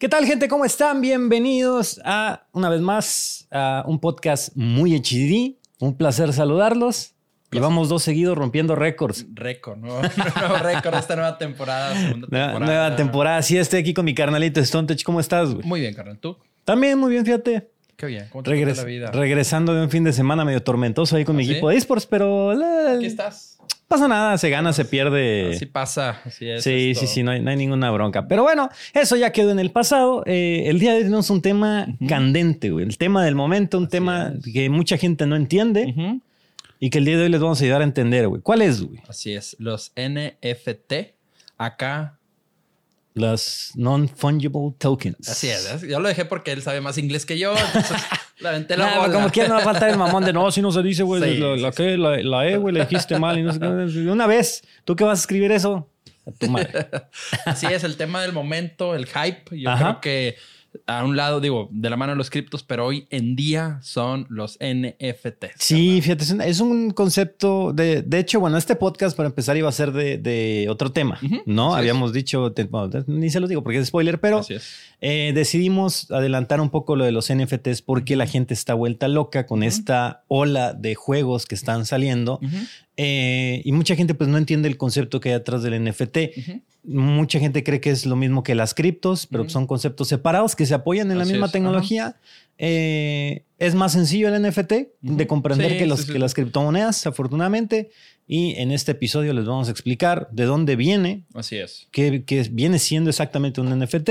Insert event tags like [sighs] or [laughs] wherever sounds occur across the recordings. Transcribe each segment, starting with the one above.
¿Qué tal, gente? ¿Cómo están? Bienvenidos a, una vez más, a un podcast muy HD. Un placer saludarlos. Llevamos dos seguidos rompiendo récords. Récord, nuevo, [laughs] nuevo récord esta nueva temporada, segunda Nueva, temporada. nueva temporada. Sí, estoy aquí con mi carnalito Stonetech. ¿Cómo estás, güey? Muy bien, carnal. ¿Tú? También muy bien, fíjate. Qué bien. ¿Cómo te Regres- la vida? regresando de un fin de semana medio tormentoso ahí con mi ¿Ah, sí? equipo de esports, pero Aquí estás. Pasa nada, se gana, se pierde. Así pasa. Así es. Sí, esto. sí, sí, no hay, no hay ninguna bronca. Pero bueno, eso ya quedó en el pasado. Eh, el día de hoy tenemos un tema candente, güey. El tema del momento, un tema es. que mucha gente no entiende y que el día de hoy les vamos a ayudar a entender, güey. ¿Cuál es, güey? Así es. Los NFT. Acá. Las non-fungible tokens. Así es. Yo lo dejé porque él sabe más inglés que yo. Entonces [laughs] la aventé la Nah, bola. como quiera no va a faltar el mamón de no, si no se dice, güey. Sí, la, que- la- la E, güey, le dijiste mal y no sé [laughs] Una vez, ¿tú qué vas a escribir eso? A tu madre. [laughs] Así es, el tema del momento, el hype. Yo Ajá. creo que a un lado, digo, de la mano de los criptos, pero hoy en día son los NFTs. Sí, fíjate, es un, es un concepto de, de hecho, bueno, este podcast para empezar iba a ser de, de otro tema, ¿no? es. Habíamos dicho, te- bueno, ni se los digo porque es spoiler, pero. Eh, decidimos adelantar un poco lo de los NFTs porque la gente está vuelta loca con esta ola de juegos que están saliendo eh, y mucha gente pues no entiende el concepto que hay atrás del NFT. Mucha gente cree que es lo mismo que las criptos, pero son conceptos separados que se apoyan en la misma es, tecnología. Eh, es más sencillo el NFT de comprender Sí, que, los, sí, sí. que las criptomonedas, afortunadamente. Y en este episodio les vamos a explicar de dónde viene, Así es. qué, qué viene siendo exactamente un NFT,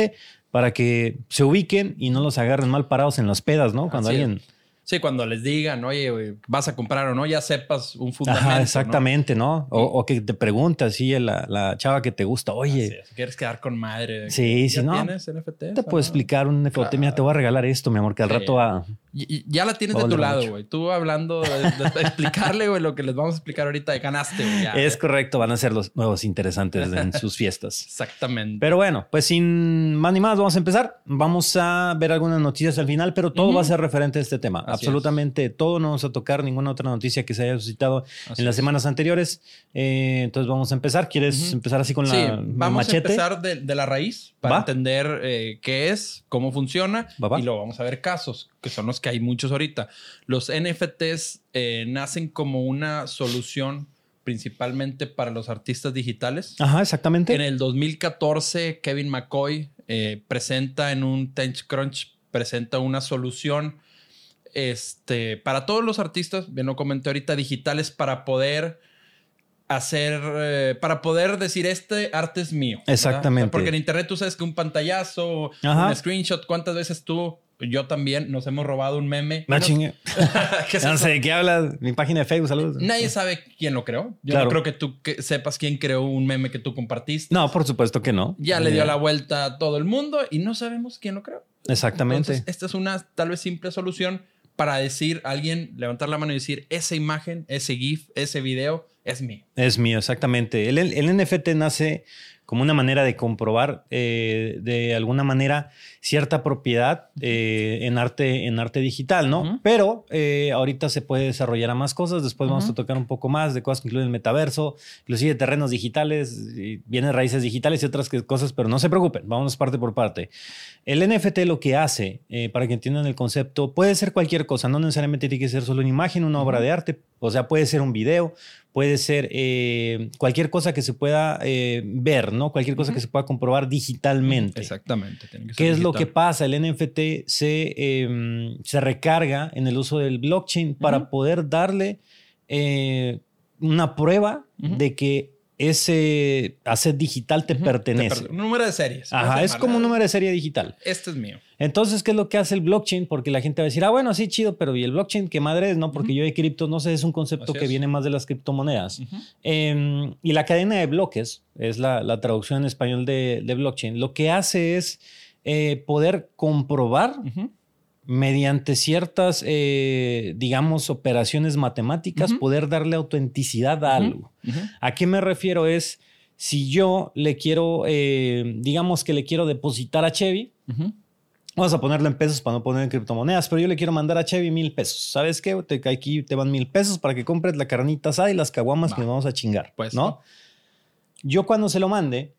para que se ubiquen y no los agarren mal parados en las pedas, ¿no? Cuando Así es. alguien... Sí, cuando les digan, oye, vas a comprar o no, ya sepas un fundamento. Ajá, exactamente, ¿no? O, o que te pregunta así la, la chava que te gusta, oye, es. ¿Quieres quedar con madre? Sí, ¿Ya sí, no. tienes NFT? te puedo explicar un NFT, mira, te voy a regalar esto, mi amor, que al Sí. rato va... Y, y ya la tienes de tu lado, güey. Tú hablando de, de explicarle, güey, lo que les vamos a explicar ahorita, ganaste, güey. Es correcto, van a ser los nuevos interesantes en sus fiestas. [laughs] Exactamente. Pero bueno, pues sin más ni más, vamos a empezar. Vamos a ver algunas noticias al final, pero todo va a ser referente a este tema. Así Absolutamente todo. No vamos a tocar ninguna otra noticia que se haya suscitado Así en las es. semanas anteriores. Eh, entonces vamos a empezar. ¿Quieres empezar así con sí, la vamos machete? a empezar de, de la raíz para Va. entender eh, qué es, cómo funciona Va, va. y luego vamos a ver casos, que son los que hay muchos ahorita. Los NFTs eh, nacen como una solución principalmente para los artistas digitales. Ajá, exactamente. En el 2014, Kevin McCoy eh, presenta en un TechCrunch, presenta una solución este, para todos los artistas, bien lo comenté ahorita, digitales para poder hacer, eh, para poder decir, este arte es mío. Exactamente. Porque en internet tú sabes que un pantallazo, Ajá. un screenshot, ¿cuántas veces tú, yo también, nos hemos robado un meme? No chingue. [laughs] ¿qué es Ya no sé de qué hablas. Mi página de Facebook, saludos. Nadie sabe quién lo creó. Yo Claro. no creo que tú que sepas quién creó un meme que tú compartiste. No, por supuesto que no. Ya le Eh, dio la vuelta a todo el mundo y no sabemos quién lo creó. Exactamente. Entonces, esta es una tal vez simple solución para decir a alguien, levantar la mano y decir, esa imagen, ese GIF, ese video es mío. Es mío, exactamente. El, el NFT nace como una manera de comprobar eh, de alguna manera cierta propiedad eh, en, arte, en arte digital, ¿no? Pero eh, ahorita se puede desarrollar a más cosas. Después vamos Ujú. a tocar un poco más de cosas que incluyen el metaverso, inclusive terrenos digitales, bienes raíces digitales y otras que- cosas, pero no se preocupen, vamos parte por parte. El NFT lo que hace, eh, para que entiendan el concepto, puede ser cualquier cosa, no necesariamente tiene que ser solo una imagen, una obra de arte, o sea, puede ser un video, puede ser eh, cualquier cosa que se pueda eh, ver, ¿no? Cualquier cosa que se pueda comprobar digitalmente. Exactamente. tiene que ser ¿Qué es lo que pasa? El NFT se, eh, se recarga en el uso del blockchain para poder darle eh, una prueba de que ese asset digital te pertenece. Te per- Un número de series. Ajá, es como un número de serie digital. Este es mío. Entonces, ¿qué es lo que hace el blockchain? Porque la gente va a decir, ah, bueno, sí, chido, pero ¿y el blockchain qué madre es? No, porque yo de cripto, no sé, es un concepto Así que es. viene más de las criptomonedas. Eh, y la cadena de bloques, es la, la traducción en español de, de blockchain, lo que hace es eh, poder comprobar mediante ciertas, eh, digamos, operaciones matemáticas, poder darle autenticidad a algo. ¿A qué me refiero? Es si yo le quiero, eh, digamos que le quiero depositar a Chevy. Vamos a ponerlo en pesos para no poner en criptomonedas, pero yo le quiero mandar a Chevy mil pesos. ¿Sabes qué? Te, aquí te van mil pesos para que compres la carnita asada y las caguamas que nos vamos a chingar. Pues, ¿no? ¿no? Yo cuando se lo mande,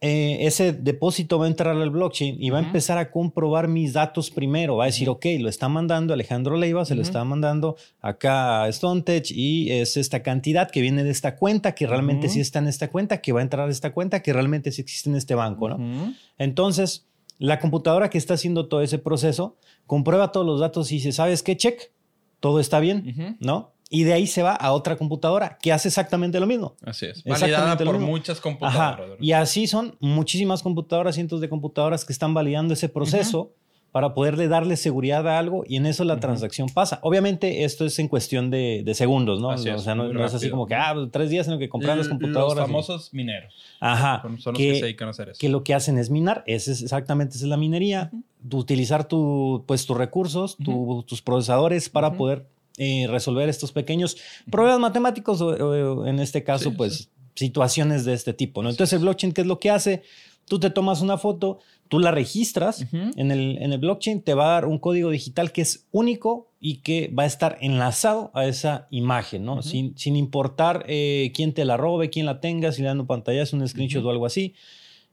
eh, ese depósito va a entrar al blockchain y va a empezar a comprobar mis datos primero. Va a decir, ok, lo está mandando Alejandro Leiva, se lo está mandando acá a StoneTech y es esta cantidad que viene de esta cuenta, que realmente sí está en esta cuenta, que va a entrar a esta cuenta, que realmente sí existe en este banco, ¿no? Entonces, la computadora que está haciendo todo ese proceso comprueba todos los datos y dice, ¿sabes qué? Check, todo está bien, ¿no? Y de ahí se va a otra computadora que hace exactamente lo mismo. Así es. Validada por muchas computadoras. Y así son muchísimas computadoras, cientos de computadoras que están validando ese proceso para poderle darle seguridad a algo y en eso la transacción pasa. Obviamente esto es en cuestión de, segundos, ¿no? o sea, no, es así como que, ah, tres días en lo que compran las computadoras. Los famosos mineros. Ajá. Son, los que, se dedican a hacer eso. Que lo que hacen es minar, es exactamente esa es la minería, utilizar tu, pues, tus recursos, tus procesadores para poder eh, resolver estos pequeños problemas matemáticos o, en este caso, pues situaciones de este tipo. ¿no? Entonces el blockchain, ¿qué es lo que hace? Tú te tomas una foto, tú la registras en, el, en el blockchain, te va a dar un código digital que es único y que va a estar enlazado a esa imagen, ¿no? sin, sin, importar eh, quién te la robe, quién la tenga, si le dan un pantallazo, un screenshot o algo así.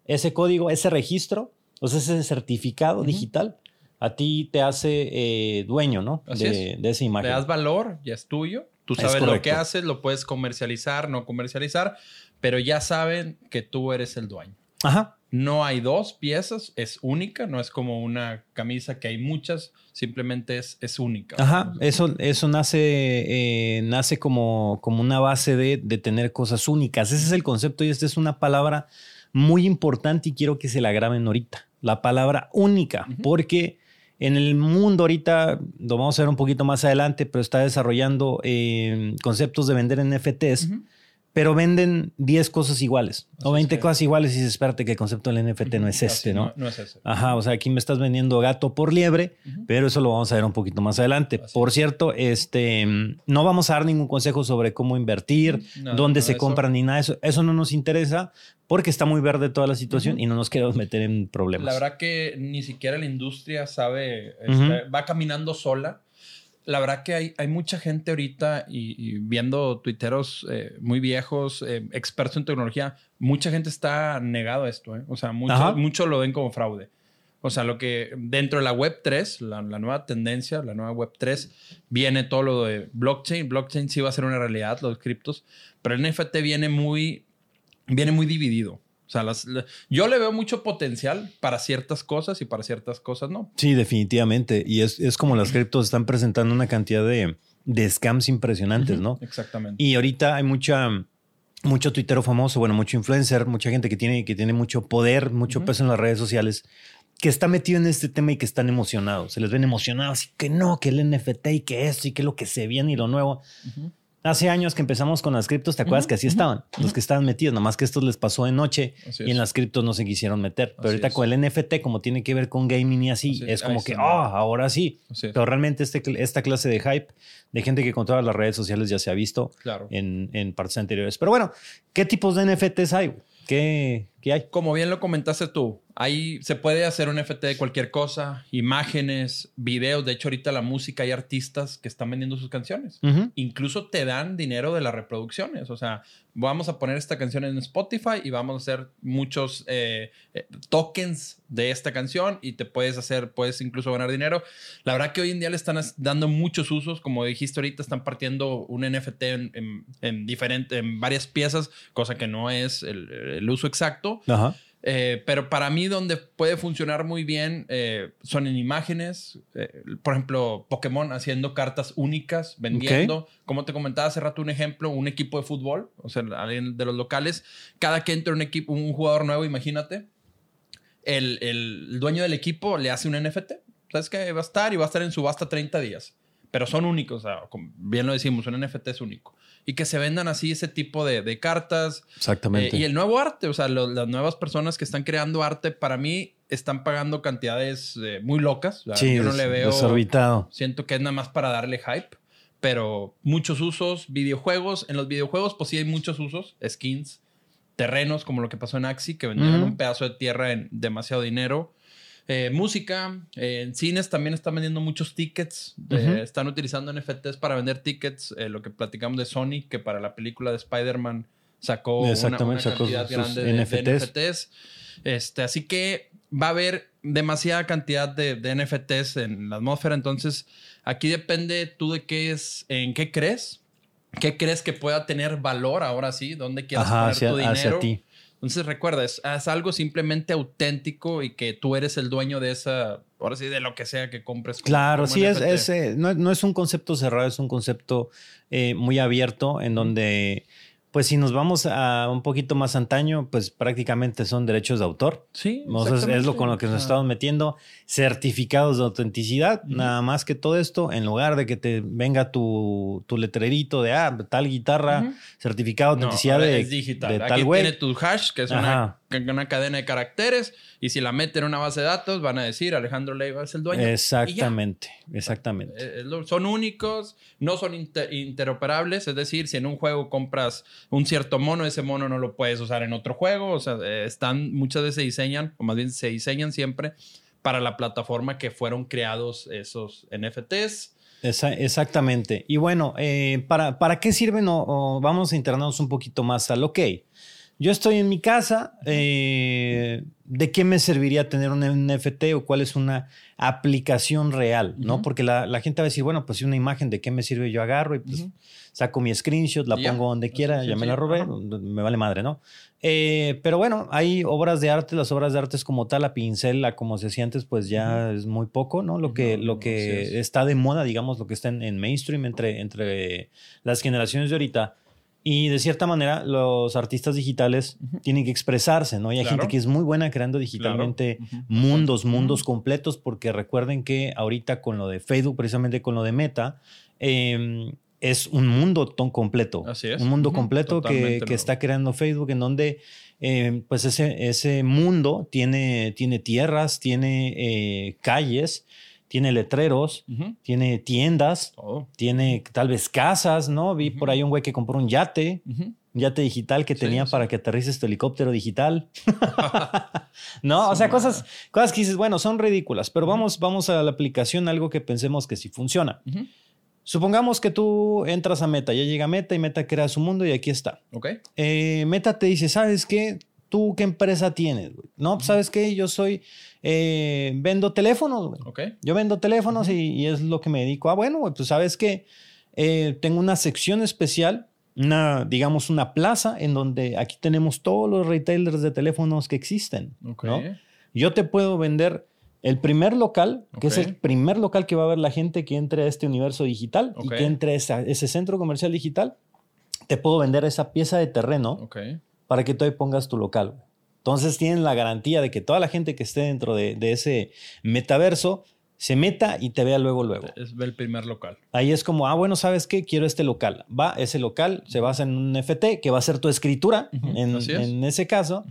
Ese código, ese registro, o sea, ese certificado digital a ti te hace eh, dueño, ¿no? De, esa imagen. Le das valor, ya es tuyo. Tú sabes lo que haces, lo puedes comercializar, no comercializar, pero ya saben que tú eres el dueño. Ajá. No hay dos piezas, es única, no es como una camisa que hay muchas, simplemente es, es única. Ajá, eso, eso nace, eh, nace como, como una base de, de tener cosas únicas. Ese es el concepto y esta es una palabra muy importante y quiero que se la graben ahorita. La palabra única, porque en el mundo ahorita, lo vamos a ver un poquito más adelante, pero está desarrollando eh, conceptos de vender NFTs pero venden 10 cosas iguales o 20 cosas iguales y dices, espérate que el concepto del NFT no es este, ¿no? No, es ese. Ajá, o sea, aquí me estás vendiendo gato por liebre, pero eso lo vamos a ver un poquito más adelante. por cierto, este, no vamos a dar ningún consejo sobre cómo invertir, dónde se compran ni nada de eso. Eso no nos interesa porque está muy verde toda la situación y no nos queremos meter en problemas. La verdad que ni siquiera la industria sabe, este, va caminando sola la verdad que hay, hay mucha gente ahorita y, viendo tuiteros eh, muy viejos, eh, expertos en tecnología, mucha gente está negado a esto. ¿eh? O sea, muchos mucho lo ven como fraude. O sea, lo que dentro de la Web 3, la, nueva tendencia, la nueva Web 3, viene todo lo de blockchain. Blockchain sí va a ser una realidad, los criptos, pero el NFT viene muy, viene muy dividido. O sea, yo le veo mucho potencial para ciertas cosas y para ciertas cosas no. Sí, definitivamente. Y es, como las criptos están presentando una cantidad de, scams impresionantes, ¿no? Exactamente. Y ahorita hay mucha, mucho tuitero famoso, bueno, mucho influencer, mucha gente que tiene, que tiene mucho poder, mucho peso en las redes sociales, que está metido en este tema y que están emocionados. Se les ven emocionados y que no, que el NFT y que esto y que lo que se viene y lo nuevo. Hace años que empezamos con las criptos, ¿te acuerdas que así estaban? Los que estaban metidos, nada más que estos les pasó de noche y en las criptos no se quisieron meter. Pero ahorita con el NFT, como tiene que ver con gaming y así, es como que, ah, ahora sí. Pero realmente este, esta clase de hype de gente que controla las redes sociales ya se ha visto en, en partes anteriores. Pero bueno, ¿qué tipos de NFTs hay? ¿Qué, Como bien lo comentaste tú, ahí se puede hacer un NFT de cualquier cosa, imágenes, videos. De hecho, ahorita la música hay artistas que están vendiendo sus canciones. Incluso te dan dinero de las reproducciones. O sea, vamos a poner esta canción en Spotify y vamos a hacer muchos eh, eh, tokens de esta canción y te puedes hacer, puedes incluso ganar dinero. La verdad que hoy en día le están dando muchos usos. Como dijiste ahorita, están partiendo un NFT en, en, en varias piezas, cosa que no es el, el uso exacto. Ajá. Eh, pero para mí donde puede funcionar muy bien eh, son en imágenes. Eh, por ejemplo, Pokémon haciendo cartas únicas, vendiendo. Como te comentaba hace rato un ejemplo, un equipo de fútbol, o sea, alguien de los locales. Cada que entra un equipo, un jugador nuevo, imagínate, el, el dueño del equipo le hace un NFT. ¿Sabes que Va a estar y va a estar en subasta 30 días. Pero son únicos, o sea, bien lo decimos, un NFT es único y que se vendan así ese tipo de, cartas. Exactamente. Eh, y el nuevo arte, o sea, las nuevas personas que están creando arte, para mí están pagando cantidades eh, muy locas. Sí, Yo no le veo. Desorbitado. Siento que es nada más para darle hype, pero muchos usos, videojuegos. En los videojuegos, pues sí hay muchos usos, skins, terrenos, como lo que pasó en Axi, que vendieron un pedazo de tierra en demasiado dinero. Eh, música, eh, en cines también están vendiendo muchos tickets. Están utilizando NFTs para vender tickets. Eh, lo que platicamos de Sony, que para la película de Spider-Man sacó una, Exactamente, sacó cantidad grande de, de NFTs. NFTs. Este, así que va a haber demasiada cantidad de, de NFTs en la atmósfera. Entonces, aquí depende tú de qué es, en qué crees, qué crees que pueda tener valor ahora sí, dónde quieras Ajá, poner hacia, tu dinero. hacia ti. Entonces recuerda, es, es algo simplemente auténtico y que tú eres el dueño de esa, ahora sí, de lo que sea que compres. Claro, como sí, es, es, eh, no, no es un concepto cerrado, es un concepto eh, muy abierto en donde, pues si nos vamos a un poquito más antaño, pues prácticamente son derechos de autor. Sí, es- lo con lo que nos estamos metiendo. Certificados de autenticidad. Nada más que todo esto, en lugar de que te venga tu, tu letrerito de ah, tal guitarra, certificado de autenticidad de, es digital. de Aquí tal güey. tiene tu hash, que es Ajá. una cadena de caracteres, y si la meten en una base de datos, van a decir Alejandro Leiva es el dueño. Exactamente, exactamente. Eh, lo- Son únicos, no son inter- interoperables, es decir, si en un juego compras un cierto mono, ese mono no lo puedes usar en otro juego, o sea, eh, están, muchas veces se diseñan, o más bien se diseñan siempre para la plataforma que fueron creados esos NFTs. Esa- exactamente. Y bueno, eh, ¿para, ¿para qué sirven? O, o vamos a internarnos un poquito más al ok. Yo estoy en mi casa. eh, ¿De qué me serviría tener un NFT o cuál es una aplicación real? ¿no? Porque la, la gente va a decir, bueno, pues si una imagen, ¿de qué me sirve? Yo agarro y pues saco mi screenshot, la pongo donde quiera, ya me la robé, me vale madre, ¿no? Eh, pero bueno, hay obras de arte, las obras de arte es como tal, la pincel, a como se hacía antes, pues ya es muy poco, ¿no? Lo que, lo que es. está de moda, digamos, lo que está en, en mainstream entre, entre las generaciones de ahorita. Y de cierta manera, los artistas digitales tienen que expresarse, ¿no? Y hay Claro. gente que es muy buena creando digitalmente mundos, mundos completos, porque recuerden que ahorita con lo de Facebook, precisamente con lo de Meta, eh, es un mundo ton completo. Así es. Un mundo completo que, que está creando Facebook, en donde eh, pues ese, ese mundo tiene, tiene tierras, tiene eh, calles, tiene letreros, tiene tiendas, Todo. tiene tal vez casas, ¿no? Vi por ahí un güey que compró un yate, un yate digital que Sí, tenía sí. para que aterrices tu helicóptero digital. [laughs] no, o sea, cosas, cosas que dices, bueno, son ridículas, pero vamos, vamos a la aplicación, algo que pensemos que sí funciona. Supongamos que tú entras a Meta, ya llega Meta y Meta crea su mundo y aquí está. Ok. Eh, Meta te dice, ¿sabes qué? ¿Tú qué empresa tienes? güey? No, pues, ¿sabes qué? Yo soy, eh, vendo teléfonos, güey. Ok. Yo vendo teléfonos y, y es lo que me dedico. Ah, bueno, güey, pues sabes que tengo una sección especial, una, digamos, una plaza en donde aquí tenemos todos los retailers de teléfonos que existen. Ok. ¿no? Yo te puedo vender el primer local, que es Ok. el primer local que va a ver la gente que entre a este universo digital y que entre a esa- ese centro comercial digital. Te puedo vender esa pieza de terreno para que tú ahí pongas tu local. Entonces tienen la garantía de que toda la gente que esté dentro de, de ese metaverso se meta y te vea luego, luego. Es el primer local. Ahí es como, ah, bueno, ¿sabes qué? Quiero este local. Va, ese local se basa en un NFT que va a ser tu escritura en, así es. en ese caso.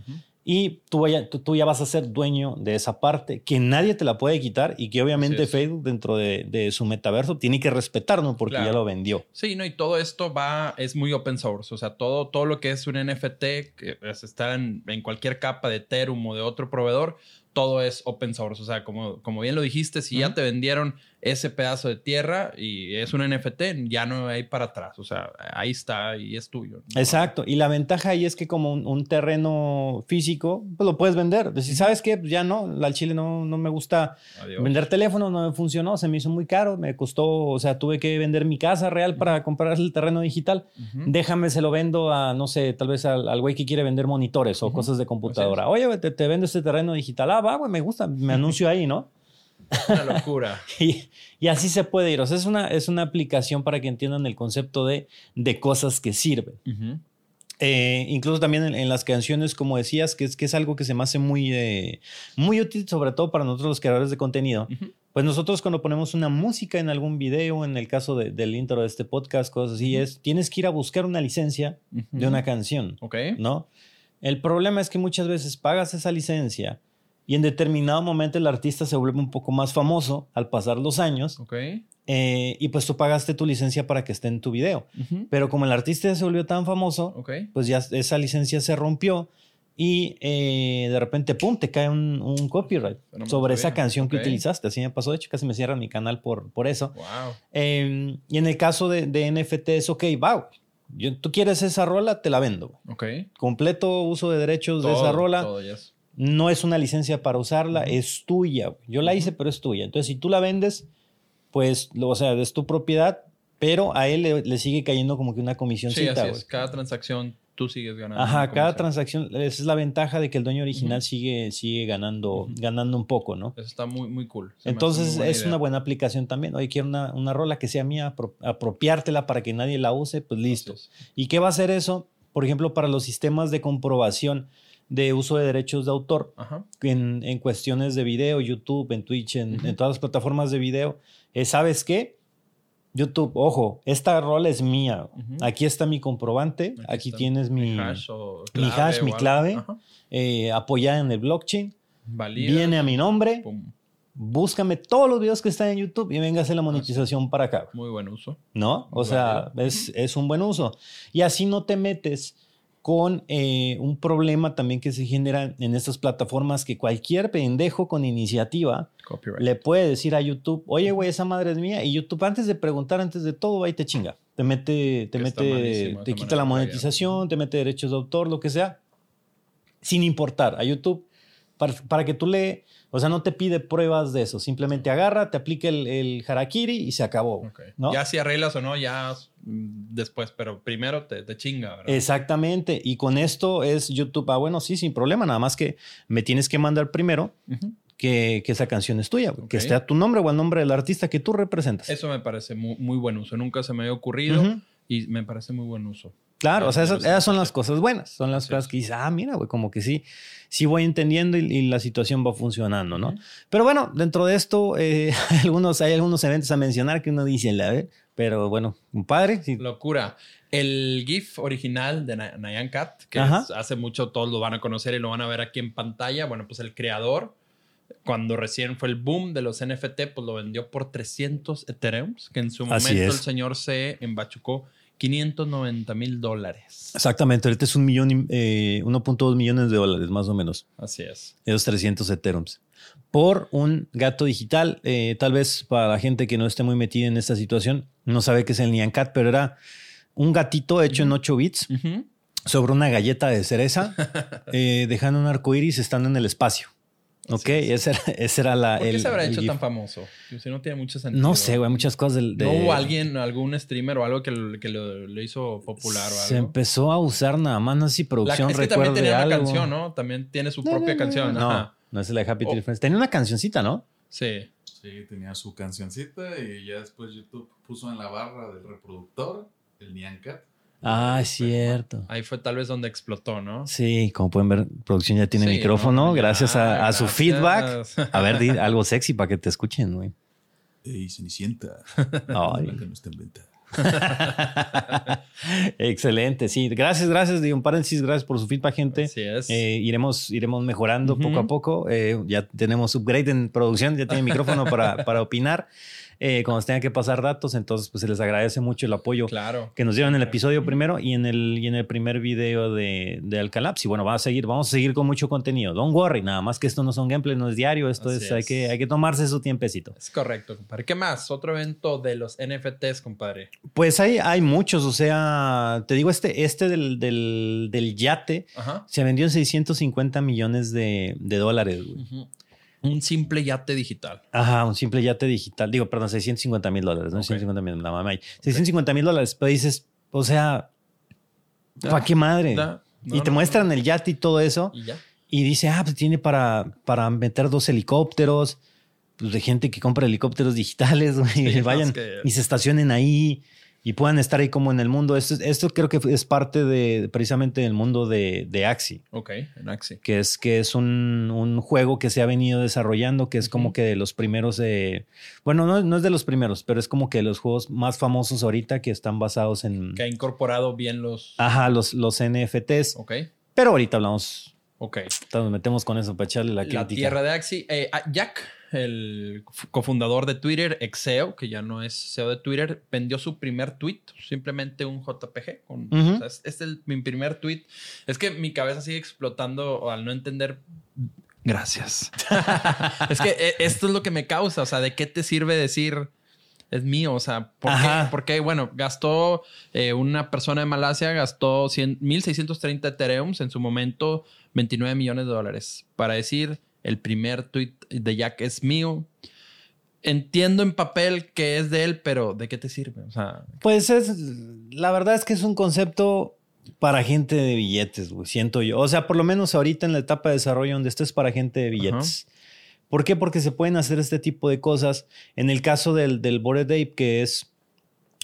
Y tú, vaya- tú, tú ya vas a ser dueño de esa parte que nadie te la puede quitar y que obviamente. Facebook dentro de, de su metaverso tiene que respetarnos porque Claro. ya lo vendió. Sí, no, y todo esto va, es muy open source. O sea, todo, todo lo que es un NFT, que es- está en, en cualquier capa de Ethereum o de otro proveedor, todo es open source. O sea, como, como bien lo dijiste, si ya te vendieron ese pedazo de tierra y es un NFT, ya no hay para atrás. O sea, ahí está y es tuyo. ¿no? Exacto. Y la ventaja ahí es que como un, un terreno físico, pues lo puedes vender. Decir, ¿sabes qué? Pues ya no, al chile no, no me gusta Adiós. vender teléfonos, no me funcionó, se me hizo muy caro, me costó, o sea, tuve que vender mi casa real para comprar el terreno digital. Ujú. Déjame, se lo vendo a, no sé, tal vez al al güey que quiere vender monitores o cosas de computadora. Oye, te, te vendo este terreno digital. Ah, va, güey, me gusta, me [laughs] anuncio ahí, ¿no? Una locura. [laughs] Y, y así se puede ir. O sea, es una, es una aplicación para que entiendan el concepto de, de cosas que sirven. Eh, incluso también en, en las canciones, como decías, que es, que es algo que se me hace muy, eh, muy útil, sobre todo para nosotros los creadores de contenido. Ujú. Pues nosotros cuando ponemos una música en algún video, en el caso de- del intro de este podcast, cosas así, es, tienes que ir a buscar una licencia de una canción, Ok. ¿no? El problema es que muchas veces pagas esa licencia y en determinado momento el artista se vuelve un poco más famoso al pasar los años Ok. eh, y pues tú pagaste tu licencia para que esté en tu video. Ujú. Pero como el artista ya se volvió tan famoso, pues ya esa licencia se rompió y eh, de repente, ¡pum!, te cae un, un copyright Pero sobre esa canción que Ok. utilizaste. Así me pasó, de hecho, casi me cierran mi canal por, por eso. Wow. Eh, y en el caso de, de NFT es, ok, va, Yo, tú quieres esa rola, te la vendo. Ok. Completo uso de derechos de esa rola. todo, yes. No es una licencia para usarla, es tuya. Yo la hice, pero es tuya. Entonces, si tú la vendes, pues, lo- o sea, es tu propiedad, pero a él le, le sigue cayendo como que una Sí, comisioncita, así es. Cada transacción tú sigues ganando. Ajá, cada comisión. transacción, esa es la ventaja de que el dueño original sigue, sigue ganando, ganando un poco, ¿no? Eso está muy, muy cool. Se Entonces muy es idea. una buena aplicación también. Oye, quiero una, una rola que sea mía, apro- apropiártela para que nadie la use, pues listo. ¿Y qué va a hacer eso? Por ejemplo, para los sistemas de comprobación de uso de derechos de autor Ajá. en, en cuestiones de video, YouTube, en Twitch, en, todas las plataformas de video, es, ¿sabes qué? YouTube, ojo, esta rola es mía. Aquí está mi comprobante, aquí, tienes mi, hash mi hash, mi clave. Eh, apoyada en el blockchain, Valida. viene a mi nombre, Pum. búscame todos los videos que están en YouTube y venga a hacer la monetización para acá. Muy buen uso. ¿No? O Muy sea, es, es un buen uso. Y así no te metes con eh, un problema también que se genera en estas plataformas que cualquier pendejo con iniciativa Copyright. le puede decir a YouTube, oye, güey, esa madre es mía. Y YouTube, antes de preguntar, antes de todo, ahí te chinga. Te mete, te mete, te quita la monetización, te mete derechos de autor, lo que sea, sin importar. A YouTube, para, para que tú le, o sea, no te pide pruebas de eso. Simplemente agarra, te aplica el, el harakiri y se acabó. Ya si arreglas o no, ya después, pero primero te, te chinga, ¿verdad? Exactamente. Y con esto es YouTube, ah, bueno, sí, sin problema. Nada más que me tienes que mandar primero que, que esa canción es tuya, que esté a tu nombre o al nombre del artista que tú representas. Eso me parece muy, muy buen uso. Nunca se me había ocurrido y me parece muy buen uso. Claro, o sea, esas, son las cosas buenas, son las cosas que dices, ah, mira, güey, como que sí, sí voy entendiendo y, y la situación va funcionando, ¿no? Pero bueno, dentro de esto, eh, [laughs] hay algunos, hay algunos eventos a mencionar que uno dice, la ver, pero bueno, compadre, sí, Locura. El GIF original de Nyan Cat, que es- hace mucho todos lo van a conocer y lo van a ver aquí en pantalla. Bueno, pues el creador, cuando recién fue el boom de los NFT, pues lo vendió por 300 Ethereums, que en su momento el señor se embachucó 590 mil dólares. exactamente, ahorita es un millón, eh, 1.2 millones de dólares, más o menos. Así es. esos 300 Ethereums. Por un gato digital, eh, tal vez para la gente que no esté muy metida en esta situación, no sabe qué es el Nyan Cat, pero era un gatito hecho en 8 bits sobre una galleta de cereza, [laughs] eh, dejando un arco iris estando en el espacio. Ok, Así es. esa era, esa era la. ¿Por qué el- se habrá el hecho GIF. tan famoso? Si no tiene mucho sentido. No sé, güey, muchas cosas del. de- ¿No hubo alguien, algún streamer o algo que, lo- que lo, lo hizo popular o Se algo? empezó a usar nada más, no sé si La- producción es que también tenía una algo. canción, ¿no? También tiene su No, propia no, no, canción. No, Ajá. no es la de Happy Oh. Tree Friends. Tenía una cancioncita, ¿no? Sí. Sí, tenía su cancioncita y ya después YouTube puso en la barra del reproductor el Nyan Cat. Ah, es cierto. Ahí fue tal vez donde explotó, ¿no? Sí, como pueden ver, producción ya tiene Sí, micrófono, gracias a, a su gracias. feedback. A ver, di [laughs] algo sexy para que te escuchen, güey. Ey, Cenicienta. Ay. La que no está en venta. [laughs] Excelente, sí. Gracias, gracias. Digo, un paréntesis, gracias por su feedback, gente. Así es. Eh, iremos, iremos mejorando poco a poco. Eh, ya tenemos upgrade en producción, ya tiene micrófono para, para opinar. Eh, cuando se tenga que pasar datos, entonces pues se les agradece mucho el apoyo claro. que nos dieron en el episodio primero y en el, y en el primer video de, de Alcalaps. Y bueno, vamos a seguir, vamos a seguir con mucho contenido. Don't worry, nada más que esto no son gameplay, no es diario, esto es, hay que, hay que tomarse su tiempecito. Es correcto, compadre. ¿Qué más? Otro evento de los NFTs, compadre. Pues hay, hay muchos, o sea, te digo, este, este del, del, del yate Ajá. se vendió en 650 millones de, de dólares. güey. Un simple yate digital. Ajá, un simple yate digital. Digo, perdón, 650 mil dólares, no Ok. 650 mil, la mamá. ahí. 650 mil dólares, pero dices, o sea, ¿para qué madre? Da- no, y te no, muestran no. el yate y todo eso. Y ya. Y dice, ah, pues tiene para, para meter dos helicópteros, pues de gente que compra helicópteros digitales, güey, Sí, [laughs] vayan que- y se estacionen ahí y puedan estar ahí como en el mundo. Esto, esto creo que es parte de precisamente del mundo de, de Axie, Ok, en Axie. que es, que es un, un juego que se ha venido desarrollando, que es como que de los primeros, bueno, no, no es de los primeros, pero es como que los juegos más famosos ahorita que están basados en, Que ha incorporado bien los. ajá, los, los NFTs. Ok, Pero ahorita hablamos, ok. nos metemos con eso para echarle la La, crítica. tierra de Axie. Eh, ah, Jack, el cofundador de Twitter, ex CEO, que ya no es CEO de Twitter, vendió su primer tweet, simplemente un JPG. Con, o sea, es, es el- mi primer tweet. Es que mi cabeza sigue explotando al no entender. Gracias. [laughs] es que eh, esto es lo que me causa. O sea, ¿de qué te sirve decir? Es mío. O sea, ¿por qué? Porque, bueno, gastó eh, una persona de Malasia, gastó 100 1630 Ethereums en su momento, 29 millones de dólares. Para decir, el primer tweet de Jack es mío. Entiendo en papel que es de él, pero ¿de qué te sirve? O sea, Pues es, la verdad es que es un concepto para gente de billetes, güey, siento yo. O sea, por lo menos ahorita en la etapa de desarrollo donde estés para gente de billetes. ¿Por qué? Porque se pueden hacer este tipo de cosas. En el caso del, del Bored Ape, que es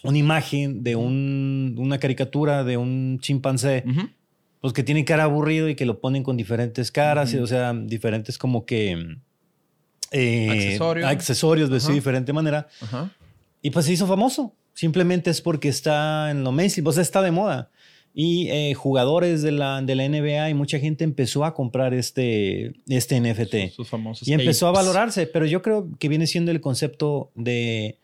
una imagen de un- una caricatura de un chimpancé, ujú. pues que tiene cara aburrido y que lo ponen con diferentes caras, y, o sea, diferentes como que... eh, Accesorios. accesorios de Ajá. diferente manera. Y pues se hizo famoso. Simplemente es porque está en lo mainstream, o sea, está de moda. Y eh, jugadores de la, de la NBA y mucha gente empezó a comprar este, este NFT. Sus, sus famosos Y empezó a valorarse, pero yo creo que viene siendo el concepto de,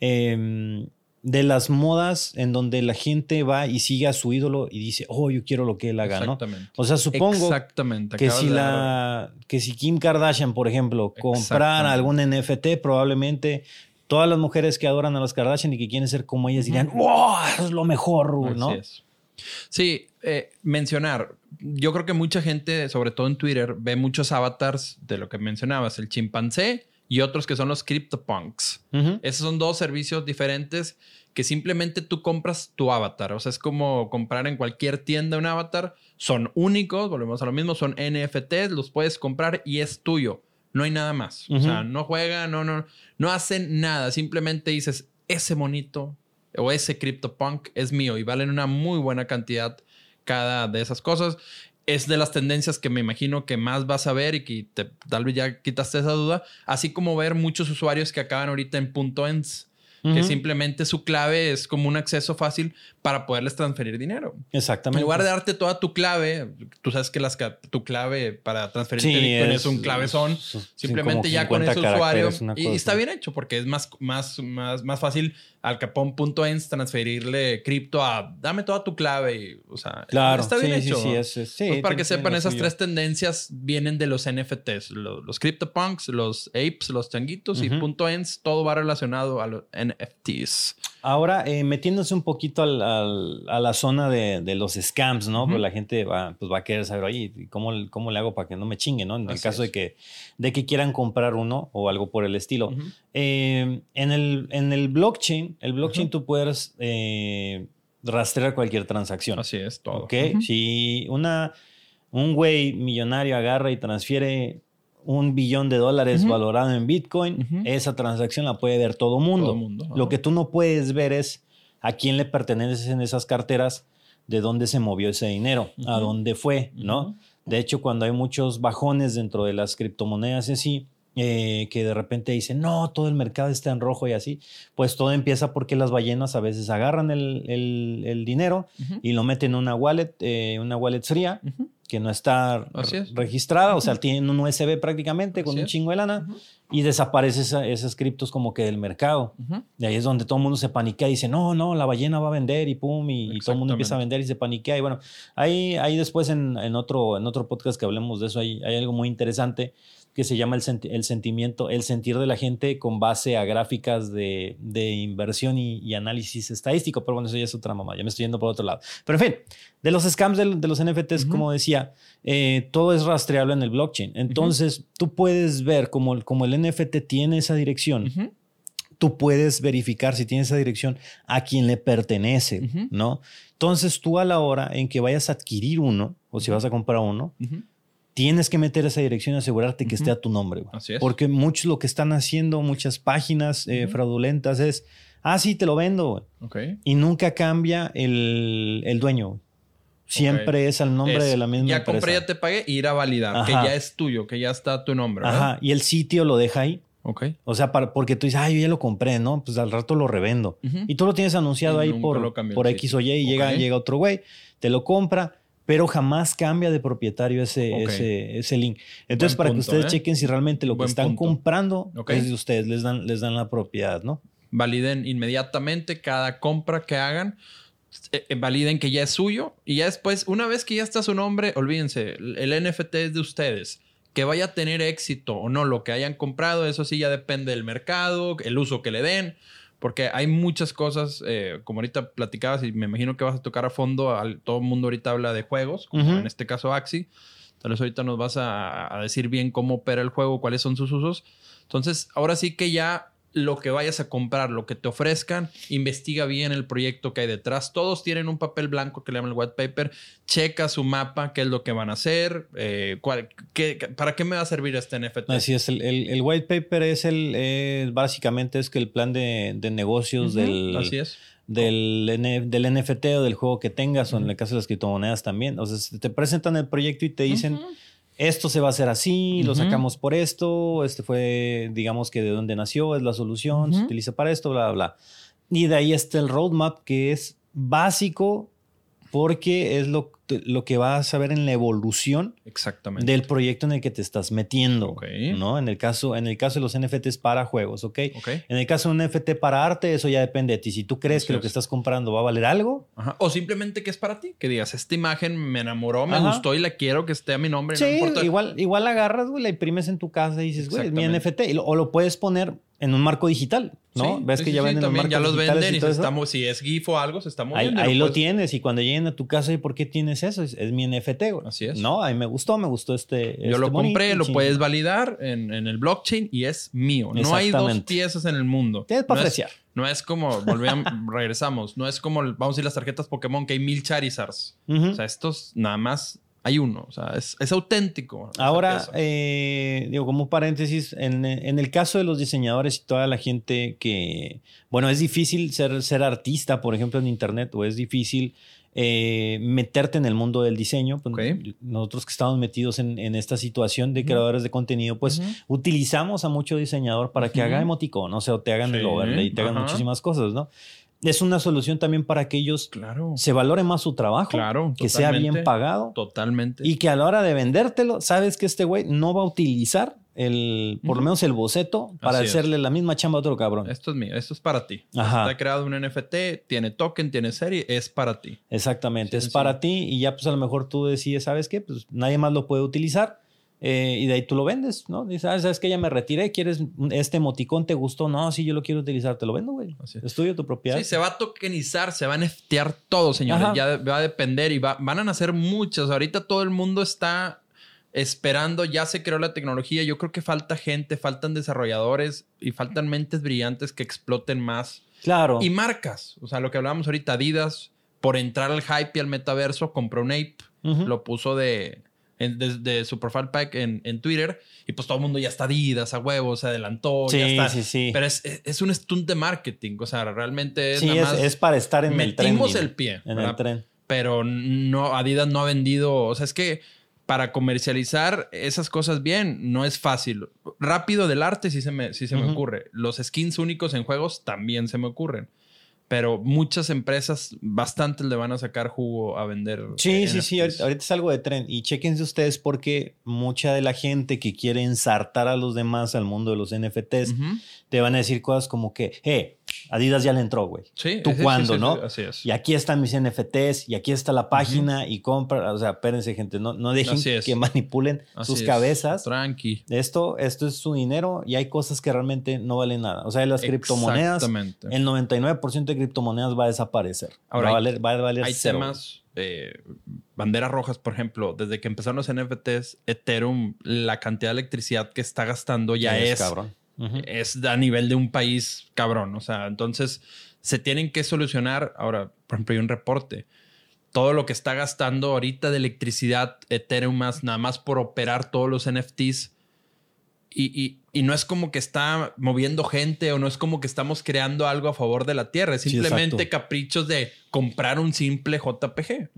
em, de las modas en donde la gente va y sigue a su ídolo y dice, oh, yo quiero lo que él haga, ¿no? Exactamente. O sea, supongo Exactamente. que si, la, que si Kim Kardashian, por ejemplo, comprara algún NFT, probablemente todas las mujeres que adoran a las Kardashian y que quieren ser como ellas dirían, wow, es lo mejor, ¿no? Así es. Sí, eh, mencionar. Yo creo que mucha gente, sobre todo en Twitter, ve muchos avatars de lo que mencionabas, el chimpancé y otros que son los CryptoPunks. Ujú. Esos son dos servicios diferentes que simplemente tú compras tu avatar. O sea, es como comprar en cualquier tienda un avatar. Son únicos, volvemos a lo mismo, son NFTs, los puedes comprar y es tuyo. No hay nada más. O sea, no juega, no, no, no hacen nada. Simplemente dices, ese monito o ese CryptoPunk es mío y valen una muy buena cantidad cada de esas cosas. Es de las tendencias que me imagino que más vas a ver y que tal vez ya quitaste esa duda. Así como ver muchos usuarios que acaban ahorita en punto que simplemente su clave es como un acceso fácil para poderles transferir dinero. Exactamente. En lugar de darte toda tu clave, tú sabes que las, tu clave para transferir Sí, Bitcoin es, es- un clavezón. es- es Simplemente ya con 50 ese usuario. Y, está bien hecho porque es más, más, más, más fácil al capón.ens transferirle cripto a dame toda tu clave. Y, o sea, Claro, está bien sí, hecho. sí, sí, sí, Pues para que sepan, esas tres tendencias vienen de los NFTs, lo- los, CryptoPunks, los apes, los changuitos y punto .ends, todo va relacionado a los NFTs. Ahora, eh, metiéndose un poquito al- al- a la zona de, de los scams, ¿no? Pues la gente va, pues va a querer saber, oye, ¿y ¿cómo, cómo le hago para que no me chingue, ¿no? En el caso es. de que, de que quieran comprar uno o algo por el estilo. Eh, en, el, en el blockchain, el blockchain tú puedes eh, rastrear cualquier transacción. Así es, todo. ¿Ok? Si una, un güey millonario agarra y transfiere un billón de dólares valorado en Bitcoin, esa transacción la puede ver todo mundo. Todo mundo. Lo que tú no puedes ver es a quién le pertenecen esas carteras, de dónde se movió ese dinero, a dónde fue, ¿no? De hecho, cuando hay muchos bajones dentro de las criptomonedas y así, eh, que de repente dicen, no, todo el mercado está en rojo y así, pues todo empieza porque las ballenas a veces agarran el, el- el dinero y lo meten en una wallet, eh, una wallet fría. Que no está es. registrada, o sea, tienen un USB prácticamente con un chingo de lana y desaparece esa- esas criptos como que del mercado. Y ahí es donde todo el mundo se paniquea y dice, no, no, la ballena va a vender y pum, y, y todo el mundo empieza a vender y se paniquea. Y bueno, ahí, ahí después en, en otro, en otro podcast que hablemos de eso, hay, hay algo muy interesante que se llama el, senti- el sentimiento, el sentir de la gente con base a gráficas de, de inversión y, y análisis estadístico. Pero bueno, eso ya es otra mamá, ya me estoy yendo por otro lado. Pero en fin, de los scams del- de, los NFTs, Ujú. como decía, eh, todo es rastreable en el blockchain. Entonces, tú puedes ver como, el- como el NFT tiene esa dirección Ujú. tú puedes verificar si tiene esa dirección a quien le pertenece. ¿no? Entonces tú a la hora en que vayas a adquirir uno o si vas a comprar uno. Tienes que meter esa dirección y asegurarte que esté a tu nombre. güey. Así es. Porque muchos lo que están haciendo, muchas páginas eh, fraudulentas es, ah, sí, te lo vendo, güey. Ok. Y nunca cambia el, el dueño. güey. Siempre es el nombre Es, de la misma Ya empresa. compré, ya te pagué, ir a validar, que ya es tuyo, que ya está tu nombre. ¿verdad? Ajá, y el sitio lo deja ahí. Ok. O sea, para, porque tú dices, ah, yo ya lo compré, ¿no? Pues al rato lo revendo. Y tú lo tienes anunciado Y ahí por, por X o. Y y llega, llega otro güey, te lo compra, pero jamás cambia de propietario ese, ese, ese link. Entonces, Buen para punto, que ustedes ¿eh? chequen si realmente lo que están punto. comprando Ok. es de ustedes, les dan, les dan la propiedad, ¿no? Validen inmediatamente cada compra que hagan. eh, eh, validen que ya es suyo. Y ya después, una vez que ya está su nombre, olvídense, el NFT es de ustedes. Que vaya a tener éxito o no lo que hayan comprado, eso sí ya depende del mercado, el uso que le den. Porque hay muchas cosas, eh, como ahorita platicabas y me imagino que vas a tocar a fondo, al, todo el mundo ahorita habla de juegos, como en este caso Axi. Tal vez ahorita nos vas a, a decir bien cómo opera el juego, cuáles son sus usos. Entonces, ahora sí que ya lo que vayas a comprar, lo que te ofrezcan, investiga bien el proyecto que hay detrás. Todos tienen un papel blanco que le llaman el white paper. Checa su mapa, qué es lo que van a hacer, eh, cuál- qué- para qué me va a servir este NFT. Así es, el, el- el white paper es el, eh, básicamente es que el plan de, de negocios del, Así es. del, NFT o del juego que tengas, o en el caso de las criptomonedas también. O sea, te presentan el proyecto y te dicen. Esto se va a hacer así, lo sacamos por esto, este fue, digamos que de dónde nació, es la solución, se utiliza para esto, bla, bla. Y de ahí está el roadmap que es básico porque es lo, lo que vas a ver en la evolución Exactamente. del proyecto en el que te estás metiendo. ¿no? En el caso, en el caso de los NFTs para juegos, ¿ok? Ok. En el caso de un NFT para arte, eso ya depende de ti. Si tú crees Así que lo que estás comprando va a valer algo, Ajá. O simplemente que es para ti. Que digas, esta imagen me enamoró, me Ajá. gustó y la quiero que esté a mi nombre. no sí, igual, igual la agarras, güey, la imprimes en tu casa y dices, güey, es mi. NFT. O lo puedes poner en un marco digital, ¿no? Sí, Ves sí, que ya sí, venden ya los venden y y se está si es GIF o algo, se está moviendo. ahí lo puedes- tienes y cuando lleguen a tu casa, ¿y por qué tienes eso? Es, es mi NFT, güey. Así es. No, a mí me gustó, me gustó este. Yo este lo compré, lo puedes validar en, en el blockchain y es mío. No hay dos piezas en el mundo. Tienes para no es, apreciar. no es como, volvíamos, [laughs] regresamos, no es como, vamos a ir las tarjetas Pokémon que hay mil Charizards. O sea, estos nada más hay uno. O sea, es, es auténtico. Ahora, eh, digo, como paréntesis, en, en el caso de los diseñadores y toda la gente que, bueno, es difícil ser, ser artista, por ejemplo, en Internet, o es difícil eh, meterte en el mundo del diseño. Pues. Nosotros que estamos metidos en, en esta situación de creadores de contenido, pues utilizamos a mucho diseñador para que haga emoticón, o sea, o te hagan el Sí, overlay, y te hagan muchísimas cosas, ¿no? Es una solución también para que ellos Claro. se valore más su trabajo, Claro. que sea bien pagado Totalmente. y que a la hora de vendértelo, sabes que este güey no va a utilizar el, por lo menos el boceto para Así es. hacerle la misma chamba a otro cabrón. Esto es mío, esto es para ti. Ajá. Está creado un NFT, tiene token, tiene serie, es para ti. Exactamente, Sí, es sí. para ti y ya pues a lo mejor tú decides, ¿sabes qué? Pues nadie más lo puede utilizar eh, y de ahí tú lo vendes, ¿no? Dices, ah, ¿sabes qué? Ya me retiré, ¿quieres este emoticón? ¿Te gustó? No, sí, yo lo quiero utilizar, te lo vendo, güey. Es. Es tuyo, tu propiedad. Sí, se va a tokenizar, se va a NFTear todo, señores. Ajá. Ya va a depender y va- van a nacer muchas. Ahorita todo el mundo está esperando, ya se creó la tecnología. Yo creo que falta gente, faltan desarrolladores y faltan mentes brillantes que exploten más. Claro. Y marcas, o sea, lo que hablábamos ahorita, Adidas, por entrar al hype y al metaverso, compró un ape, lo puso de, en- de, de su profile pack en, en Twitter y pues todo el mundo ya está Adidas a huevo, se adelantó, ya sí, está. sí, sí. Pero es, es- es un stunt de marketing, o sea, realmente es sí, nada es, más es para estar en el tren. metimos el pie, En ¿verdad? el tren. pero no, Adidas no ha vendido, o sea, es que para comercializar esas cosas bien no es fácil. Rápido del arte sí se me, sí se me Ujú. ocurre. Los skins únicos en juegos también se me ocurren. Pero muchas empresas, bastantes le van a sacar jugo a vender. Sí, sí, sí, ahorita, ahorita es algo de tren. Y chéquense ustedes porque mucha de la gente que quiere ensartar a los demás al mundo de los NFTs te van a decir cosas como que, eh, Adidas ya le entró, güey. Sí, ¿Tú sí, cuándo, sí, no? sí, así es. Y aquí están mis NFTs y aquí está la página y compra. O sea, espérense, gente, no, no dejen Así es. que manipulen Así sus es. cabezas. Tranqui. Esto, esto es su dinero y hay cosas que realmente no valen nada. O sea, las criptomonedas, Exactamente. el 99% de criptomonedas va a desaparecer. Ahora, va, a valer, va a valer Hay cero. temas, eh, banderas rojas, por ejemplo, desde que empezaron los NFTs, Ethereum, la cantidad de electricidad que está gastando ya es, cabrón. Es a nivel de un país cabrón. O sea, entonces se tienen que solucionar. Ahora, por ejemplo, hay un reporte. Todo lo que está gastando ahorita de electricidad Ethereum más, nada más por operar todos los NFTs. Y, y- y no es como que está moviendo gente o no es como que estamos creando algo a favor de la Tierra. Es simplemente caprichos de comprar un simple JPG.